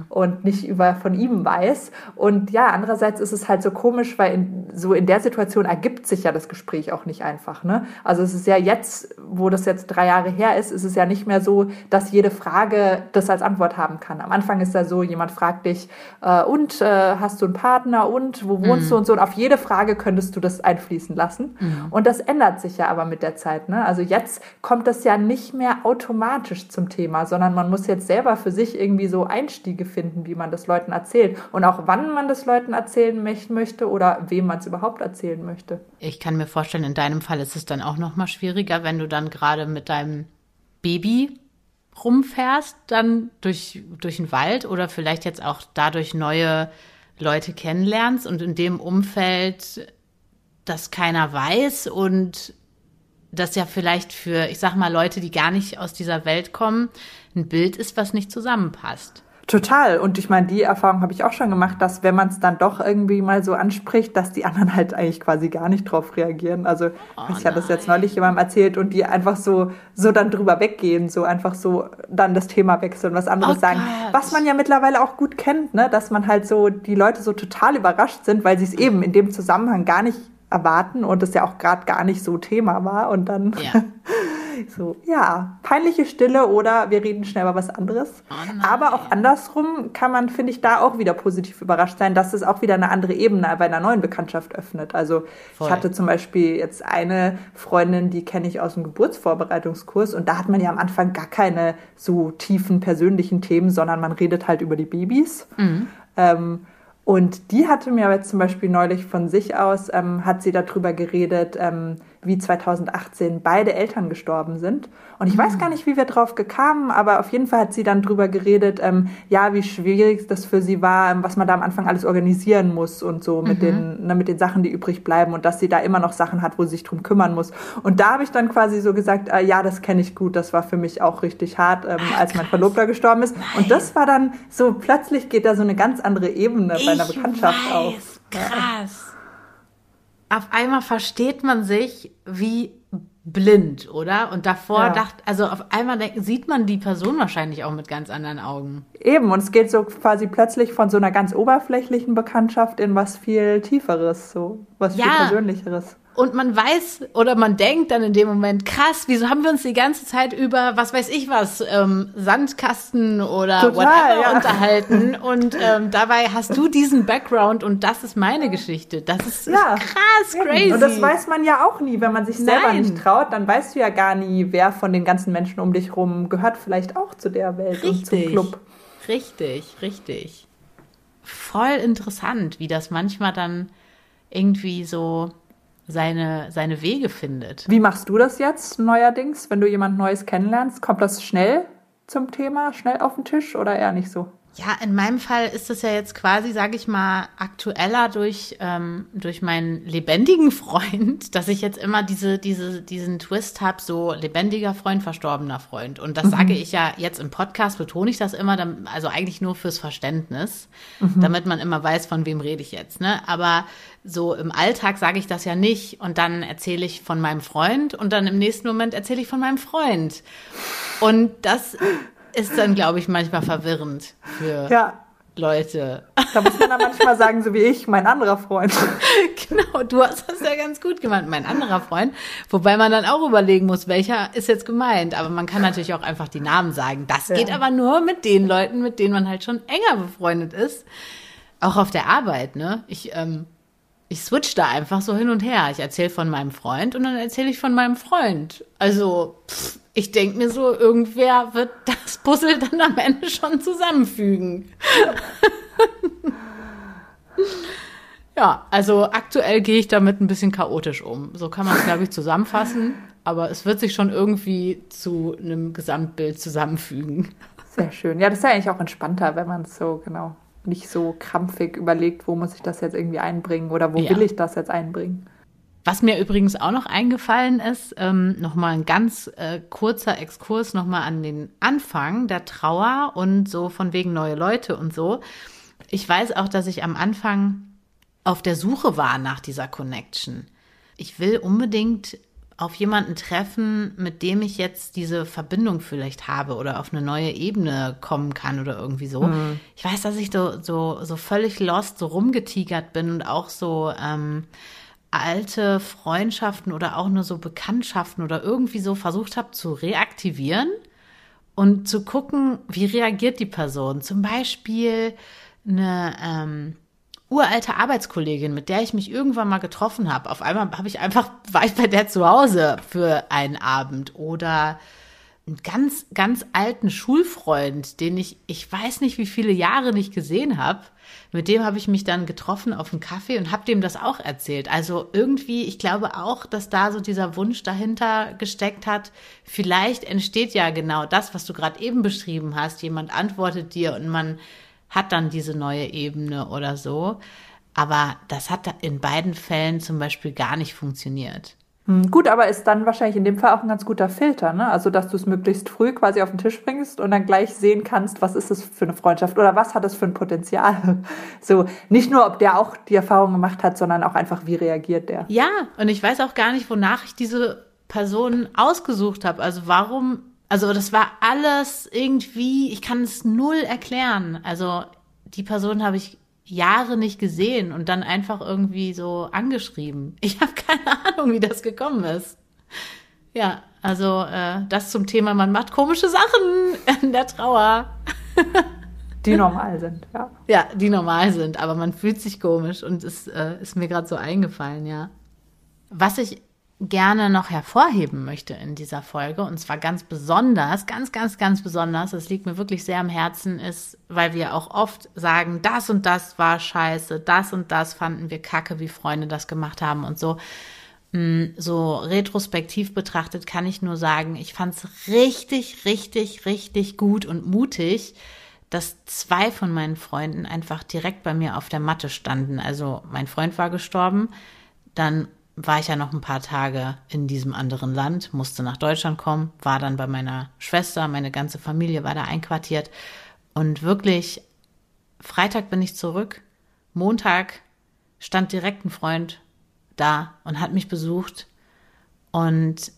Speaker 1: und nicht über von ihm weiß. Und ja, andererseits ist es halt so komisch, weil in, so in der Situation ergibt sich ja das Gespräch auch nicht einfach. Ne? Also es ist ja jetzt, wo das jetzt drei Jahre her ist, ist es ja nicht mehr so, dass jede Frage das als Antwort haben kann. Am Anfang ist ja so, jemand fragt dich, äh, und äh, hast du einen Partner und wo wohnst du und so und auf jede Frage könntest du das einfließen lassen. Und das ändert sich ja aber mit der Zeit. Ne? Also jetzt kommt das ja nicht mehr automatisch zum Thema, sondern man muss jetzt selber für sich irgendwie so Einstiege finden, wie man das Leuten erzählt und auch wann man das Leuten erzählen möch- möchte oder wem man es überhaupt erzählen möchte.
Speaker 2: Ich kann mir vorstellen, in deinem Fall ist es dann auch noch mal schwieriger, wenn du dann gerade mit deinem Baby rumfährst, dann durch, durch den Wald oder vielleicht jetzt auch dadurch neue Leute kennenlernst und in dem Umfeld das keiner weiß und das ja vielleicht für, ich sag mal, Leute, die gar nicht aus dieser Welt kommen, ein Bild ist, was nicht zusammenpasst.
Speaker 1: Total. Und ich meine, die Erfahrung habe ich auch schon gemacht, dass wenn man es dann doch irgendwie mal so anspricht, dass die anderen halt eigentlich quasi gar nicht drauf reagieren. Also oh, ich hatte das jetzt neulich jemandem erzählt und die einfach so so dann drüber weggehen, so einfach so dann das Thema wechseln, was anderes oh sagen. Gott. Was man ja mittlerweile auch gut kennt, ne, dass man halt so die Leute so total überrascht sind, weil sie es eben in dem Zusammenhang gar nicht erwarten und es ja auch gerade gar nicht so Thema war und dann ja. <laughs> So, ja, peinliche Stille oder wir reden schnell über was anderes. Oh Aber auch andersrum kann man, finde ich, da auch wieder positiv überrascht sein, dass es auch wieder eine andere Ebene bei einer neuen Bekanntschaft öffnet. Also Voll. ich hatte zum Beispiel jetzt eine Freundin, die kenne ich aus dem Geburtsvorbereitungskurs und da hat man ja am Anfang gar keine so tiefen persönlichen Themen, sondern man redet halt über die Babys. Mhm. Ähm, und die hatte mir jetzt zum Beispiel neulich von sich aus, ähm, hat sie darüber geredet, ähm, wie 2018 beide Eltern gestorben sind. Und ich weiß gar nicht, wie wir drauf gekamen, aber auf jeden Fall hat sie dann drüber geredet, ähm, ja, wie schwierig das für sie war, ähm, was man da am Anfang alles organisieren muss und so mit mhm. den ne, mit den Sachen, die übrig bleiben und dass sie da immer noch Sachen hat, wo sie sich drum kümmern muss. Und da habe ich dann quasi so gesagt, äh, ja, das kenne ich gut, das war für mich auch richtig hart, ähm, Ach, als mein Verlobter gestorben ist. Nein. Und das war dann so plötzlich geht da so eine ganz andere Ebene ich bei einer Bekanntschaft weiß. auf.
Speaker 2: Krass auf einmal versteht man sich wie blind, oder? Und davor ja. dachte, also auf einmal sieht man die Person wahrscheinlich auch mit ganz anderen Augen.
Speaker 1: Eben, und es geht so quasi plötzlich von so einer ganz oberflächlichen Bekanntschaft in was viel Tieferes, so was ja. viel Persönlicheres
Speaker 2: und man weiß oder man denkt dann in dem Moment, krass, wieso haben wir uns die ganze Zeit über, was weiß ich was, ähm, Sandkasten oder Total, whatever ja. unterhalten <laughs> und ähm, dabei hast du diesen Background und das ist meine Geschichte. Das ist ja, krass, crazy.
Speaker 1: Und das weiß man ja auch nie, wenn man sich selber Nein. nicht traut, dann weißt du ja gar nie, wer von den ganzen Menschen um dich rum gehört vielleicht auch zu der Welt richtig. und zum Club.
Speaker 2: Richtig, richtig. Voll interessant, wie das manchmal dann irgendwie so seine, seine Wege findet.
Speaker 1: Wie machst du das jetzt neuerdings, wenn du jemand Neues kennenlernst? Kommt das schnell zum Thema, schnell auf den Tisch oder eher nicht so?
Speaker 2: Ja, in meinem Fall ist das ja jetzt quasi, sage ich mal, aktueller durch, ähm, durch meinen lebendigen Freund, <laughs> dass ich jetzt immer diese, diese, diesen Twist habe, so lebendiger Freund, verstorbener Freund. Und das mhm. sage ich ja jetzt im Podcast, betone ich das immer, also eigentlich nur fürs Verständnis, mhm. damit man immer weiß, von wem rede ich jetzt. Ne? Aber so im Alltag sage ich das ja nicht und dann erzähle ich von meinem Freund und dann im nächsten Moment erzähle ich von meinem Freund. Und das ist dann, glaube ich, manchmal verwirrend für ja. Leute.
Speaker 1: Da muss man dann manchmal sagen, so wie ich, mein anderer Freund. <laughs>
Speaker 2: genau, du hast das ja ganz gut gemeint, mein anderer Freund. Wobei man dann auch überlegen muss, welcher ist jetzt gemeint. Aber man kann natürlich auch einfach die Namen sagen. Das ja. geht aber nur mit den Leuten, mit denen man halt schon enger befreundet ist. Auch auf der Arbeit, ne? Ich, ähm, ich switch da einfach so hin und her. Ich erzähle von meinem Freund und dann erzähle ich von meinem Freund. Also, ich denke mir so, irgendwer wird <laughs> das Puzzle dann am Ende schon zusammenfügen. <laughs> ja, also aktuell gehe ich damit ein bisschen chaotisch um. So kann man es, glaube ich, zusammenfassen. Aber es wird sich schon irgendwie zu einem Gesamtbild zusammenfügen.
Speaker 1: Sehr schön. Ja, das ist ja eigentlich auch entspannter, wenn man es so genau nicht so krampfig überlegt, wo muss ich das jetzt irgendwie einbringen oder wo ja. will ich das jetzt einbringen.
Speaker 2: Was mir übrigens auch noch eingefallen ist, ähm, nochmal ein ganz äh, kurzer Exkurs nochmal an den Anfang der Trauer und so von wegen neue Leute und so. Ich weiß auch, dass ich am Anfang auf der Suche war nach dieser Connection. Ich will unbedingt auf jemanden treffen, mit dem ich jetzt diese Verbindung vielleicht habe oder auf eine neue Ebene kommen kann oder irgendwie so. Mhm. Ich weiß, dass ich so, so, so völlig lost, so rumgetigert bin und auch so ähm, alte Freundschaften oder auch nur so Bekanntschaften oder irgendwie so versucht habe zu reaktivieren und zu gucken, wie reagiert die Person. Zum Beispiel eine ähm, uralte Arbeitskollegin, mit der ich mich irgendwann mal getroffen habe. Auf einmal habe ich einfach, <laughs> war ich bei der zu Hause für einen Abend oder einen ganz, ganz alten Schulfreund, den ich, ich weiß nicht, wie viele Jahre nicht gesehen habe. Mit dem habe ich mich dann getroffen auf einen Kaffee und habe dem das auch erzählt. Also irgendwie, ich glaube auch, dass da so dieser Wunsch dahinter gesteckt hat. Vielleicht entsteht ja genau das, was du gerade eben beschrieben hast. Jemand antwortet dir und man hat dann diese neue Ebene oder so. Aber das hat in beiden Fällen zum Beispiel gar nicht funktioniert.
Speaker 1: Hm, gut, aber ist dann wahrscheinlich in dem Fall auch ein ganz guter Filter, ne? Also, dass du es möglichst früh quasi auf den Tisch bringst und dann gleich sehen kannst, was ist es für eine Freundschaft oder was hat es für ein Potenzial. <laughs> So, nicht nur, ob der auch die Erfahrung gemacht hat, sondern auch einfach, wie reagiert der.
Speaker 2: Ja, und ich weiß auch gar nicht, wonach ich diese Person ausgesucht habe. Also, warum, also, das war alles irgendwie, ich kann es null erklären. Also, die Person habe ich Jahre nicht gesehen und dann einfach irgendwie so angeschrieben. <laughs> Ich habe keine Ahnung, wie das gekommen ist. Ja, also äh, das zum Thema, man macht komische Sachen <laughs> in der Trauer.
Speaker 1: Die normal sind, ja.
Speaker 2: Ja, die normal sind, aber man fühlt sich komisch und es äh, ist mir gerade so eingefallen, ja. Was ich gerne noch hervorheben möchte in dieser Folge, und zwar ganz besonders, ganz, ganz, ganz besonders, das liegt mir wirklich sehr am Herzen, ist, weil wir auch oft sagen, das und das war scheiße, das und das fanden wir kacke, wie Freunde das gemacht haben und so. Mm, so retrospektiv betrachtet kann ich nur sagen, ich fand es richtig, richtig, richtig gut und mutig, dass zwei von meinen Freunden einfach direkt bei mir auf der Matte standen. Also mein Freund war gestorben, dann war ich ja noch ein paar Tage in diesem anderen Land, musste nach Deutschland kommen, war dann bei meiner Schwester, meine ganze Familie war da einquartiert. Und wirklich Freitag bin ich zurück, Montag stand direkt ein Freund da und hat mich besucht. Und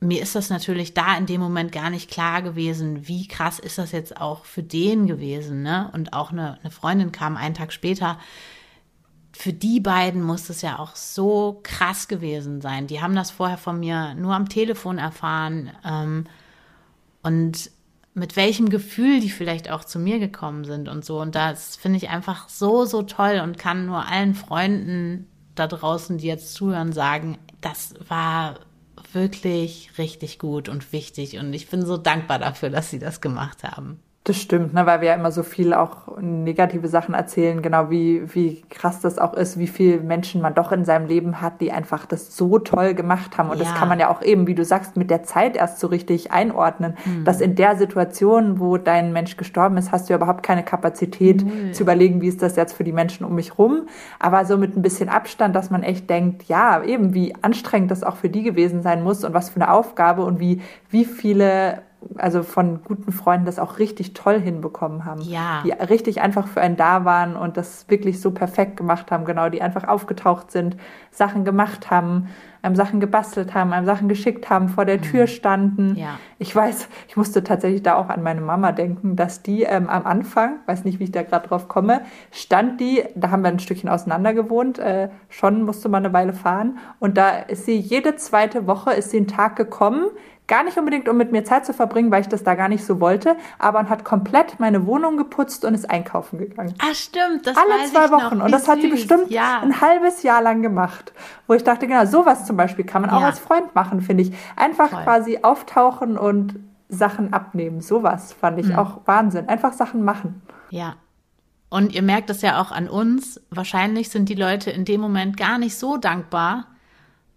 Speaker 2: mir ist das natürlich da in dem Moment gar nicht klar gewesen, wie krass ist das jetzt auch für den gewesen, ne? Und auch eine, eine Freundin kam einen Tag später, für die beiden muss es ja auch so krass gewesen sein. Die haben das vorher von mir nur am Telefon erfahren ähm, und mit welchem Gefühl die vielleicht auch zu mir gekommen sind und so. Und das finde ich einfach so, so toll und kann nur allen Freunden da draußen, die jetzt zuhören, sagen, das war wirklich richtig gut und wichtig. Und ich bin so dankbar dafür, dass sie das gemacht haben.
Speaker 1: Das stimmt, ne, weil wir ja immer so viel auch negative Sachen erzählen, genau wie, wie krass das auch ist, wie viele Menschen man doch in seinem Leben hat, die einfach das so toll gemacht haben. Und ja. das kann man ja auch eben, wie du sagst, mit der Zeit erst so richtig einordnen, mhm. dass in der Situation, wo dein Mensch gestorben ist, hast du ja überhaupt keine Kapazität mhm. zu überlegen, wie ist das jetzt für die Menschen um mich rum. Aber so mit ein bisschen Abstand, dass man echt denkt, ja, eben, wie anstrengend das auch für die gewesen sein muss und was für eine Aufgabe und wie, wie viele also von guten Freunden das auch richtig toll hinbekommen haben.
Speaker 2: Ja.
Speaker 1: Die richtig einfach für einen da waren und das wirklich so perfekt gemacht haben, genau, die einfach aufgetaucht sind, Sachen gemacht haben, einem Sachen gebastelt haben, einem Sachen geschickt haben, vor der Tür mhm. standen.
Speaker 2: Ja.
Speaker 1: Ich weiß, ich musste tatsächlich da auch an meine Mama denken, dass die ähm, am Anfang, weiß nicht, wie ich da gerade drauf komme, stand die, da haben wir ein Stückchen auseinander gewohnt, äh, schon musste man eine Weile fahren und da ist sie jede zweite Woche ist sie einen Tag gekommen, Gar nicht unbedingt, um mit mir Zeit zu verbringen, weil ich das da gar nicht so wollte, aber und hat komplett meine Wohnung geputzt und ist einkaufen gegangen.
Speaker 2: Ah, stimmt,
Speaker 1: das Alle zwei Wochen. und das süß. hat sie bestimmt ja. ein halbes Jahr lang gemacht. Wo ich dachte, genau, sowas zum Beispiel kann man ja. auch als Freund machen, finde ich. Einfach Voll. quasi auftauchen und Sachen abnehmen. Sowas fand ich mhm. auch Wahnsinn. Einfach Sachen machen.
Speaker 2: Ja. Und ihr merkt es ja auch an uns. Wahrscheinlich sind die Leute in dem Moment gar nicht so dankbar,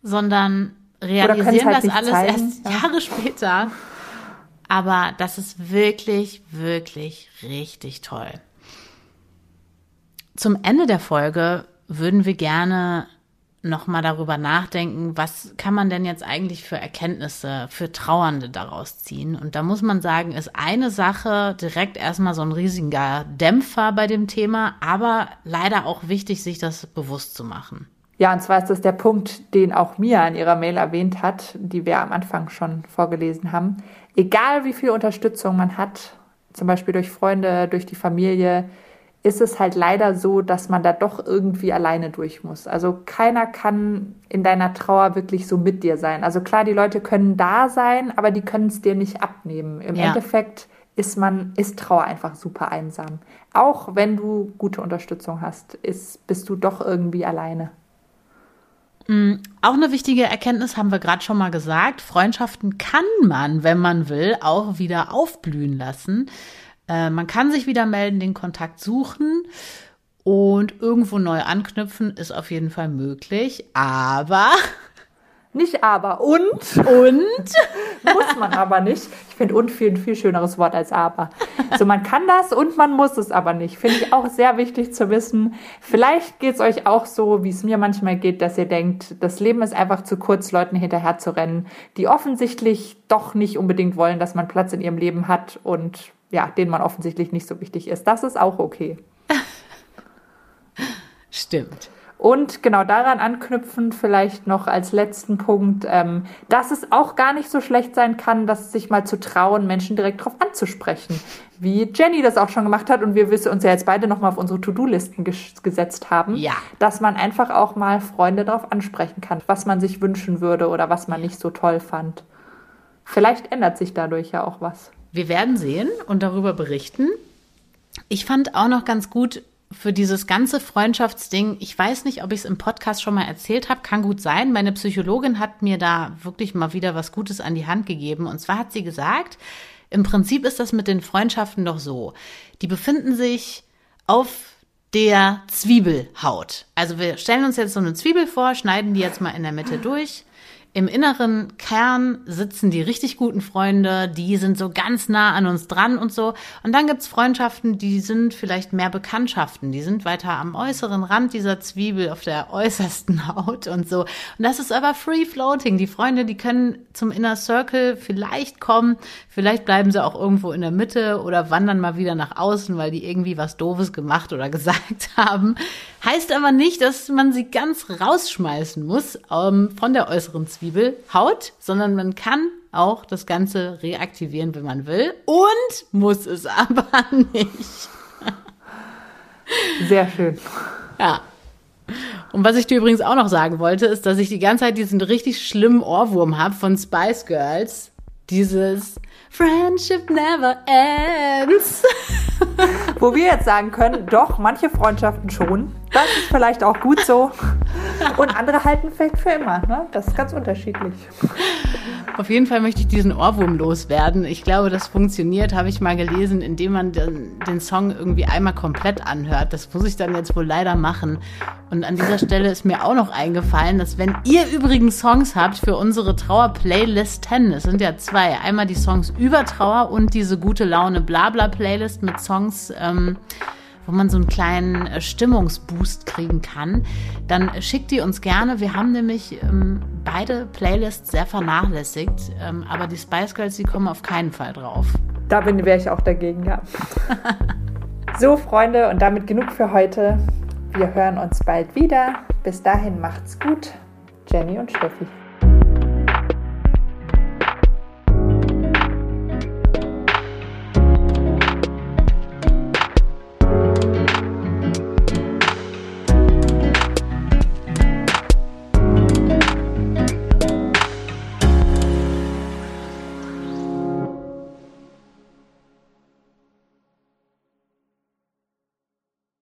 Speaker 2: sondern realisieren halt das alles zeigen. erst ja. Jahre später. Aber das ist wirklich, wirklich richtig toll. Zum Ende der Folge würden wir gerne nochmal darüber nachdenken, was kann man denn jetzt eigentlich für Erkenntnisse für Trauernde daraus ziehen? Und da muss man sagen, ist eine Sache direkt erstmal so ein riesiger Dämpfer bei dem Thema, aber leider auch wichtig, sich das bewusst zu machen.
Speaker 1: Ja, und zwar ist das der Punkt, den auch Mia in ihrer Mail erwähnt hat, die wir am Anfang schon vorgelesen haben. Egal wie viel Unterstützung man hat, zum Beispiel durch Freunde, durch die Familie, ist es halt leider so, dass man da doch irgendwie alleine durch muss. Also keiner kann in deiner Trauer wirklich so mit dir sein. Also klar, die Leute können da sein, aber die können es dir nicht abnehmen. Im ja. Endeffekt ist man, ist Trauer einfach super einsam. Auch wenn du gute Unterstützung hast, ist, bist du doch irgendwie alleine.
Speaker 2: Mm, auch eine wichtige Erkenntnis haben wir gerade schon mal gesagt. Freundschaften kann man, wenn man will, auch wieder aufblühen lassen. Äh, man kann sich wieder melden, den Kontakt suchen und irgendwo neu anknüpfen ist auf jeden Fall möglich. Aber
Speaker 1: Nicht aber. Und?
Speaker 2: Und? <laughs>
Speaker 1: muss man aber nicht. Ich finde und viel, ein viel schöneres Wort als aber. So, man kann das und man muss es aber nicht. Finde ich auch sehr wichtig zu wissen. Vielleicht geht es euch auch so, wie es mir manchmal geht, dass ihr denkt, das Leben ist einfach zu kurz, Leuten hinterher zu rennen, die offensichtlich doch nicht unbedingt wollen, dass man Platz in ihrem Leben hat und ja, denen man offensichtlich nicht so wichtig ist. Das ist auch okay. <laughs>
Speaker 2: Stimmt.
Speaker 1: Und genau daran anknüpfen vielleicht noch als letzten Punkt, ähm, dass es auch gar nicht so schlecht sein kann, dass sich mal zu trauen, Menschen direkt darauf anzusprechen. Wie Jenny das auch schon gemacht hat und wir wissen uns ja jetzt beide nochmal auf unsere To-Do-Listen ges gesetzt haben,
Speaker 2: Ja.
Speaker 1: dass man einfach auch mal Freunde darauf ansprechen kann, was man sich wünschen würde oder was man nicht so toll fand. Vielleicht ändert sich dadurch ja auch was.
Speaker 2: Wir werden sehen und darüber berichten. Ich fand auch noch ganz gut für dieses ganze Freundschaftsding, ich weiß nicht, ob ich es im Podcast schon mal erzählt habe, kann gut sein. Meine Psychologin hat mir da wirklich mal wieder was Gutes an die Hand gegeben. Und zwar hat sie gesagt, im Prinzip ist das mit den Freundschaften doch so. Die befinden sich auf der Zwiebelhaut. Also wir stellen uns jetzt so eine Zwiebel vor, schneiden die jetzt mal in der Mitte durch. Im inneren Kern sitzen die richtig guten Freunde, die sind so ganz nah an uns dran und so. Und dann gibt's Freundschaften, die sind vielleicht mehr Bekanntschaften, die sind weiter am äußeren Rand dieser Zwiebel auf der äußersten <laughs> Haut und so. Und das ist aber free floating. Die Freunde, die können zum Inner Circle vielleicht kommen, vielleicht bleiben sie auch irgendwo in der Mitte oder wandern mal wieder nach außen, weil die irgendwie was Doofes gemacht oder <laughs> gesagt haben. Heißt aber nicht, dass man sie ganz rausschmeißen muss ähm, von der äußeren Zwiebelhaut, sondern man kann auch das Ganze reaktivieren, wenn man will. Und muss es <laughs> aber nicht.
Speaker 1: Sehr schön.
Speaker 2: Ja. Und was ich dir übrigens auch noch sagen wollte, ist, dass ich die ganze Zeit diesen richtig schlimmen Ohrwurm habe von Spice Girls. Dieses Friendship never ends.
Speaker 1: Wo wir jetzt sagen können, doch, manche Freundschaften schon. Das ist vielleicht auch gut so. Und andere halten vielleicht für immer. Ne? Das ist ganz unterschiedlich.
Speaker 2: Auf jeden Fall möchte ich diesen Ohrwurm loswerden. Ich glaube, das funktioniert, habe ich mal gelesen, indem man den, den Song irgendwie einmal komplett anhört. Das muss ich dann jetzt wohl leider machen. Und an dieser Stelle ist mir auch noch eingefallen, dass wenn ihr übrigens Songs habt für unsere Trauer-Playlist 10, es sind ja zwei, einmal die Songs über Trauer und diese gute Laune Blabla-Playlist mit Songs, ähm, wo man so einen kleinen äh, Stimmungsboost kriegen kann, dann schickt die uns gerne. Wir haben nämlich ähm, beide Playlists sehr vernachlässigt, ähm, aber die Spice Girls, die kommen auf keinen Fall drauf.
Speaker 1: Da bin wäre ich auch dagegen, ja. <laughs> So, Freunde, und damit genug für heute. Wir hören uns bald wieder. Bis dahin macht's gut. Jenny und Steffi.